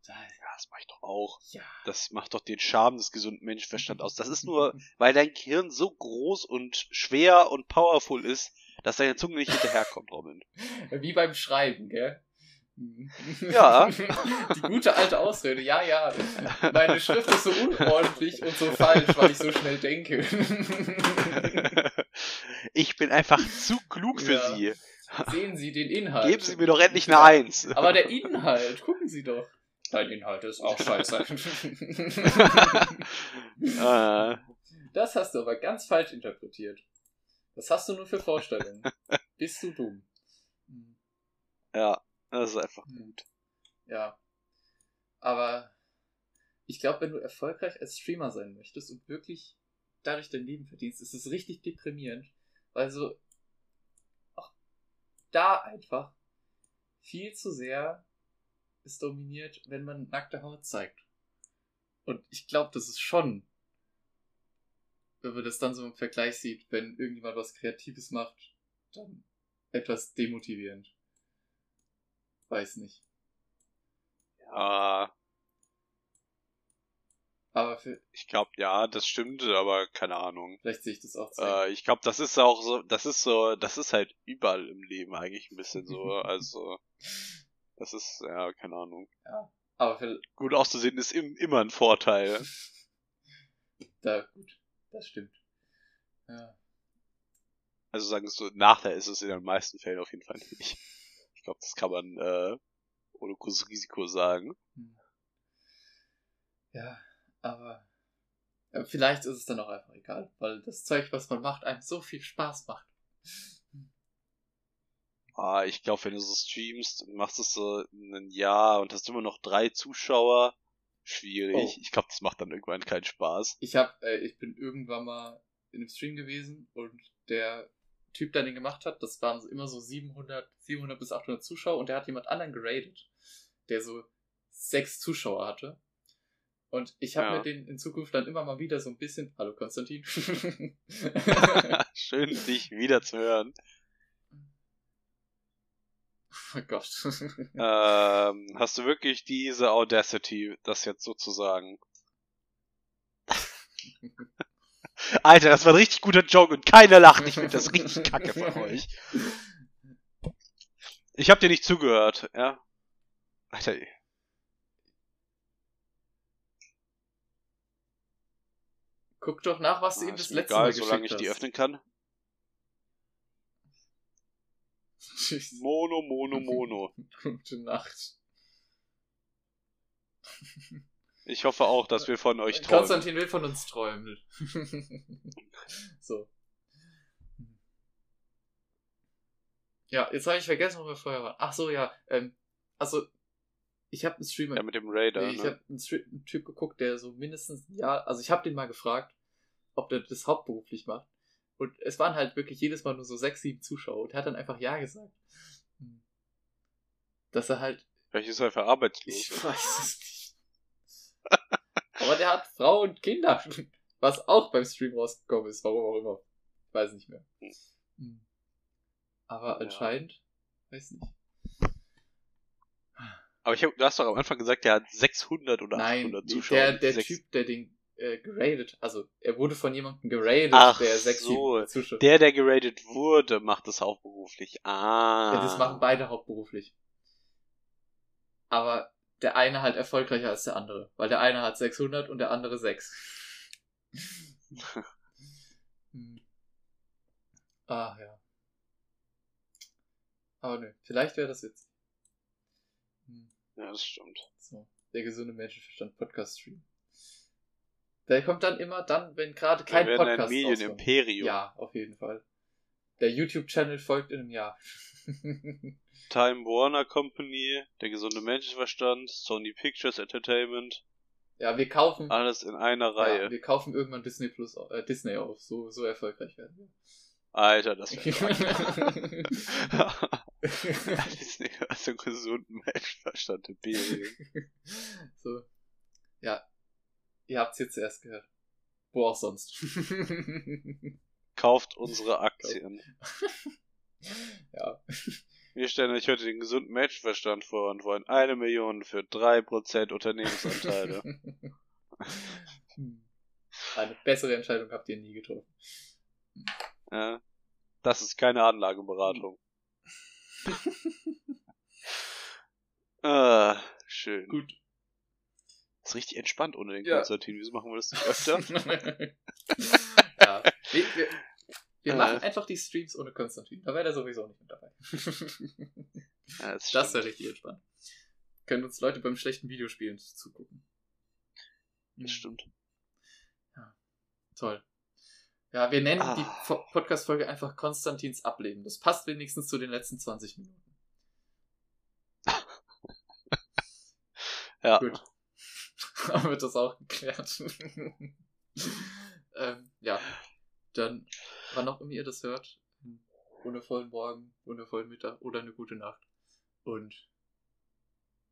Ja, das mach ich doch auch. ja. Das macht doch den Charme des gesunden Menschenverstands aus. Das ist nur, weil dein Gehirn so groß und schwer und powerful ist, dass deine Zunge nicht hinterherkommt, Robin. Wie beim Schreiben, gell? Ja. Die gute alte Ausrede, ja, ja. Meine Schrift ist so unordentlich und so falsch, weil ich so schnell denke. ich bin einfach zu klug für Ja. Sie. Sehen Sie den Inhalt. Geben Sie mir doch endlich eine Eins. Aber der Inhalt, gucken Sie doch. Dein Inhalt ist auch scheiße. äh, Das hast du aber ganz falsch interpretiert. Das hast du nur für Vorstellungen. Bist du dumm. Ja, das ist einfach Hm. gut. Ja. Aber ich glaube, wenn du erfolgreich als Streamer sein möchtest und wirklich dadurch dein Leben verdienst, ist es richtig deprimierend, weil so auch da einfach viel zu sehr ist dominiert, wenn man nackte Haut zeigt. Und ich glaube, das ist schon, wenn man das dann so im Vergleich sieht, wenn irgendjemand was Kreatives macht, dann etwas demotivierend. Weiß nicht. Ja, Aber für, ich glaube, ja, das stimmt, aber keine Ahnung. vielleicht sehe ich das auch zu. Äh, ich glaube, das ist auch so, das ist so, das ist halt überall im Leben eigentlich ein bisschen so. Also, das ist, ja, keine Ahnung. Aber für, Gut auszusehen ist im, immer ein Vorteil. da, gut, das stimmt. Ja. Also sagen wir so, Nachteil ist es in den meisten Fällen auf jeden Fall nicht. Ich glaube, das kann man äh, ohne großes Risiko sagen. Hm. Ja, aber vielleicht ist es dann auch einfach egal, weil das Zeug, was man macht, einem so viel Spaß macht. Ah, ich glaube, wenn du so streamst machst es so ein Jahr und hast immer noch drei Zuschauer, schwierig. Oh. Ich glaube, das macht dann irgendwann keinen Spaß. Ich hab, äh, ich bin irgendwann mal in einem Stream gewesen und der Typ, der den gemacht hat, das waren so immer so 700, 700 bis 800 Zuschauer und der hat jemand anderen geradet, der so sechs Zuschauer hatte. Und ich habe Ja. mir den in Zukunft dann immer mal wieder so ein bisschen, hallo Konstantin, Schön, dich wieder zu hören. oh Gott, Ähm, hast du wirklich diese Audacity, das jetzt sozusagen? Alter, das war ein richtig guter Joke und keiner lacht. Ich finde das richtig kacke von euch. Ich hab dir nicht zugehört, ja? Alter, guck doch nach, was du ah, ihm das letzte egal, Mal solange geschickt ich die öffnen kann. Tschüss. Mono, mono, mono. Gute Nacht. Ich hoffe auch, dass wir von euch träumen. Konstantin will von uns träumen. so. Ja, jetzt habe ich vergessen, wo wir vorher waren. Ach so, ja. Ähm, also, ich habe einen Streamer. Ja, mit dem Raider, nee, ich ne? habe einen, einen Typ geguckt, der so mindestens ein Jahr. Also, ich habe den mal gefragt, ob der das hauptberuflich macht. Und es waren halt wirklich jedes Mal nur so sechs, sieben Zuschauer. Und er hat dann einfach Ja gesagt. Hm. Dass er halt Vielleicht ist er einfach arbeitslos. ich weiß es nicht. Aber der hat Frau und Kinder. Was auch beim Stream rausgekommen ist, warum auch immer. Ich weiß nicht mehr. Hm. Aber anscheinend, weiß nicht. Aber ich hab, du hast doch am Anfang gesagt, der hat 600 oder Nein, 800 Zuschauer. der, der Typ, der den äh, geradet, also er wurde von jemandem geradet, Ach der sechs, so, sieben Zuschauer. Der, der geradet wurde, macht es hauptberuflich. Ah. Ja, das machen beide hauptberuflich. Aber der eine halt erfolgreicher als der andere, weil der eine hat 600 und der andere 6. Hm. ah, ja. Aber nö, vielleicht wäre das jetzt. Hm. Ja, das stimmt. So, der gesunde Menschenverstand Podcast Stream. Der kommt dann immer dann, wenn gerade kein wir werden Podcast ein. Medienimperium. Ja, auf jeden Fall. Der YouTube-Channel folgt in einem Jahr. Time Warner Company, der gesunde Menschenverstand, Sony Pictures Entertainment, ja, wir kaufen. alles in einer Ja, Reihe. wir kaufen irgendwann Disney Plus, äh, Disney auf. So, so erfolgreich werden wir. Alter, das wäre Disney also gesunden Menschenverstand Imperium. so. Ja. Ihr habt's jetzt zuerst gehört. Wo auch sonst. Kauft unsere Aktien. ja. Wir stellen euch heute den gesunden Menschenverstand vor und wollen eine Million für 3% Unternehmensanteile. Hm. Eine bessere Entscheidung habt ihr nie getroffen. ja. Das ist keine Anlageberatung. ah, schön. Gut. ist richtig entspannt ohne den Ja. Konstantin. Wieso machen wir das nicht öfter? ja. Wir, wir, wir Äh. machen einfach die Streams ohne Konstantin. Da wäre er sowieso nicht mit dabei. ja, das das wäre richtig entspannt. Können uns Leute beim schlechten Videospielen zugucken. Das stimmt. Toll. Ja, wir nennen Ah. die Fo- Podcast-Folge einfach Konstantins Ableben. Das passt wenigstens zu den letzten 20 Minuten. Ja. Gut. Haben wir das auch geklärt. ähm, ja. Dann, wann auch immer ihr das hört, einen wundervollen Morgen, wundervollen Mittag oder eine gute Nacht. Und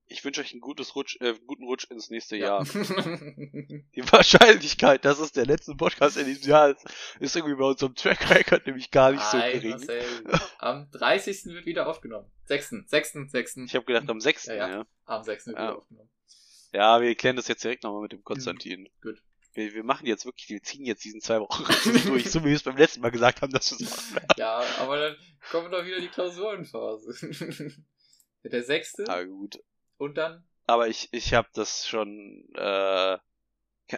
Ich wünsche euch ein gutes Rutsch, äh, guten Rutsch ins nächste ja. Jahr. Die Wahrscheinlichkeit, dass es der letzte Podcast in diesem Jahr ist, ist irgendwie bei unserem Track Record nämlich gar nicht so Nein, gering. Marcel. Am 30. wird wieder aufgenommen. 6. 6. 6. Ich habe gedacht am 6. Ja, Ja. Am 6. wird wieder aufgenommen. ja, wir klären das jetzt direkt nochmal mit dem Konstantin. Gut. Wir, wir machen jetzt wirklich, wir ziehen jetzt diesen zwei Wochen durch, so wie wir es beim letzten Mal gesagt haben, dass wir es machen. Ja, aber dann kommen doch wieder die Klausurenphase. Der sechste Ah, gut. und dann. Aber ich, ich habe das schon, äh,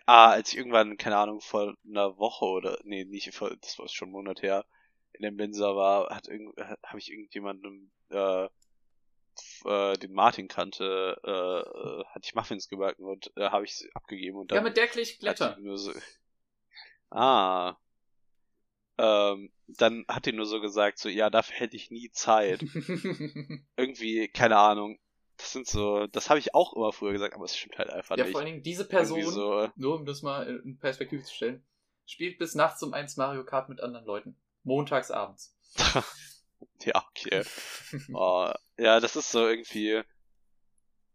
ah, als ich irgendwann, keine Ahnung, vor einer Woche oder, nee, nicht vor, das war schon einen Monat her, in dem Mensa war, hat irgend, habe ich irgendjemandem, äh, äh, den Martin kannte, äh, äh, hatte ich Muffins gebacken und äh, habe ich sie abgegeben und dann Ja, mit der hat Glätter. so, ah, ähm, dann hat die nur so gesagt, so, ja, dafür hätte ich nie Zeit. Irgendwie, keine Ahnung. Das sind so, das habe ich auch immer früher gesagt, aber es stimmt halt einfach ja, nicht. vor allen Dingen diese Person, so, nur um das mal in Perspektive zu stellen, spielt bis nachts um eins Mario Kart mit anderen Leuten. Montags abends. ja, okay. Oh, ja, das ist so irgendwie,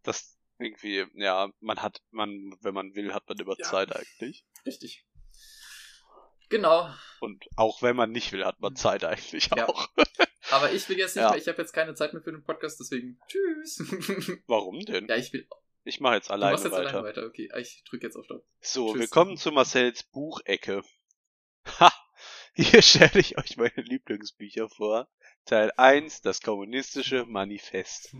das irgendwie, ja, man hat, man, wenn man will, hat man immer Ja. Zeit eigentlich. Richtig. Genau. Und auch wenn man nicht will, hat man Zeit eigentlich Ja. auch. Aber ich will jetzt nicht Ja. mehr, ich habe jetzt keine Zeit mehr für den Podcast, deswegen tschüss. Warum denn? ja, ich will. Ich mache jetzt Du alleine machst jetzt weiter. alleine weiter. Okay, ich drücke jetzt auf Stopp. So, Tschüss. willkommen zu Marcells Buchecke. Ha! Hier stelle ich euch meine Lieblingsbücher vor. Teil 1, das kommunistische Manifest.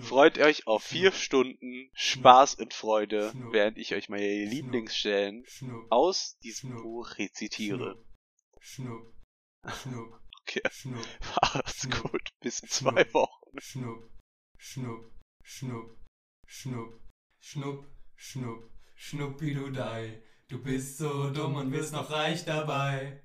Freut euch auf vier Stunden Spaß und Freude, während ich euch meine. Lieblingsstellen aus diesem. Buch rezitiere. Schnupp. Schnupp. Okay, Schnupp. macht's gut. Bis in zwei. Wochen. Schnupp. Schnupp. Schnupp. Schnupp. Schnupp. Schnupp. Schnuppidudei. Du bist so dumm und wirst noch reich dabei.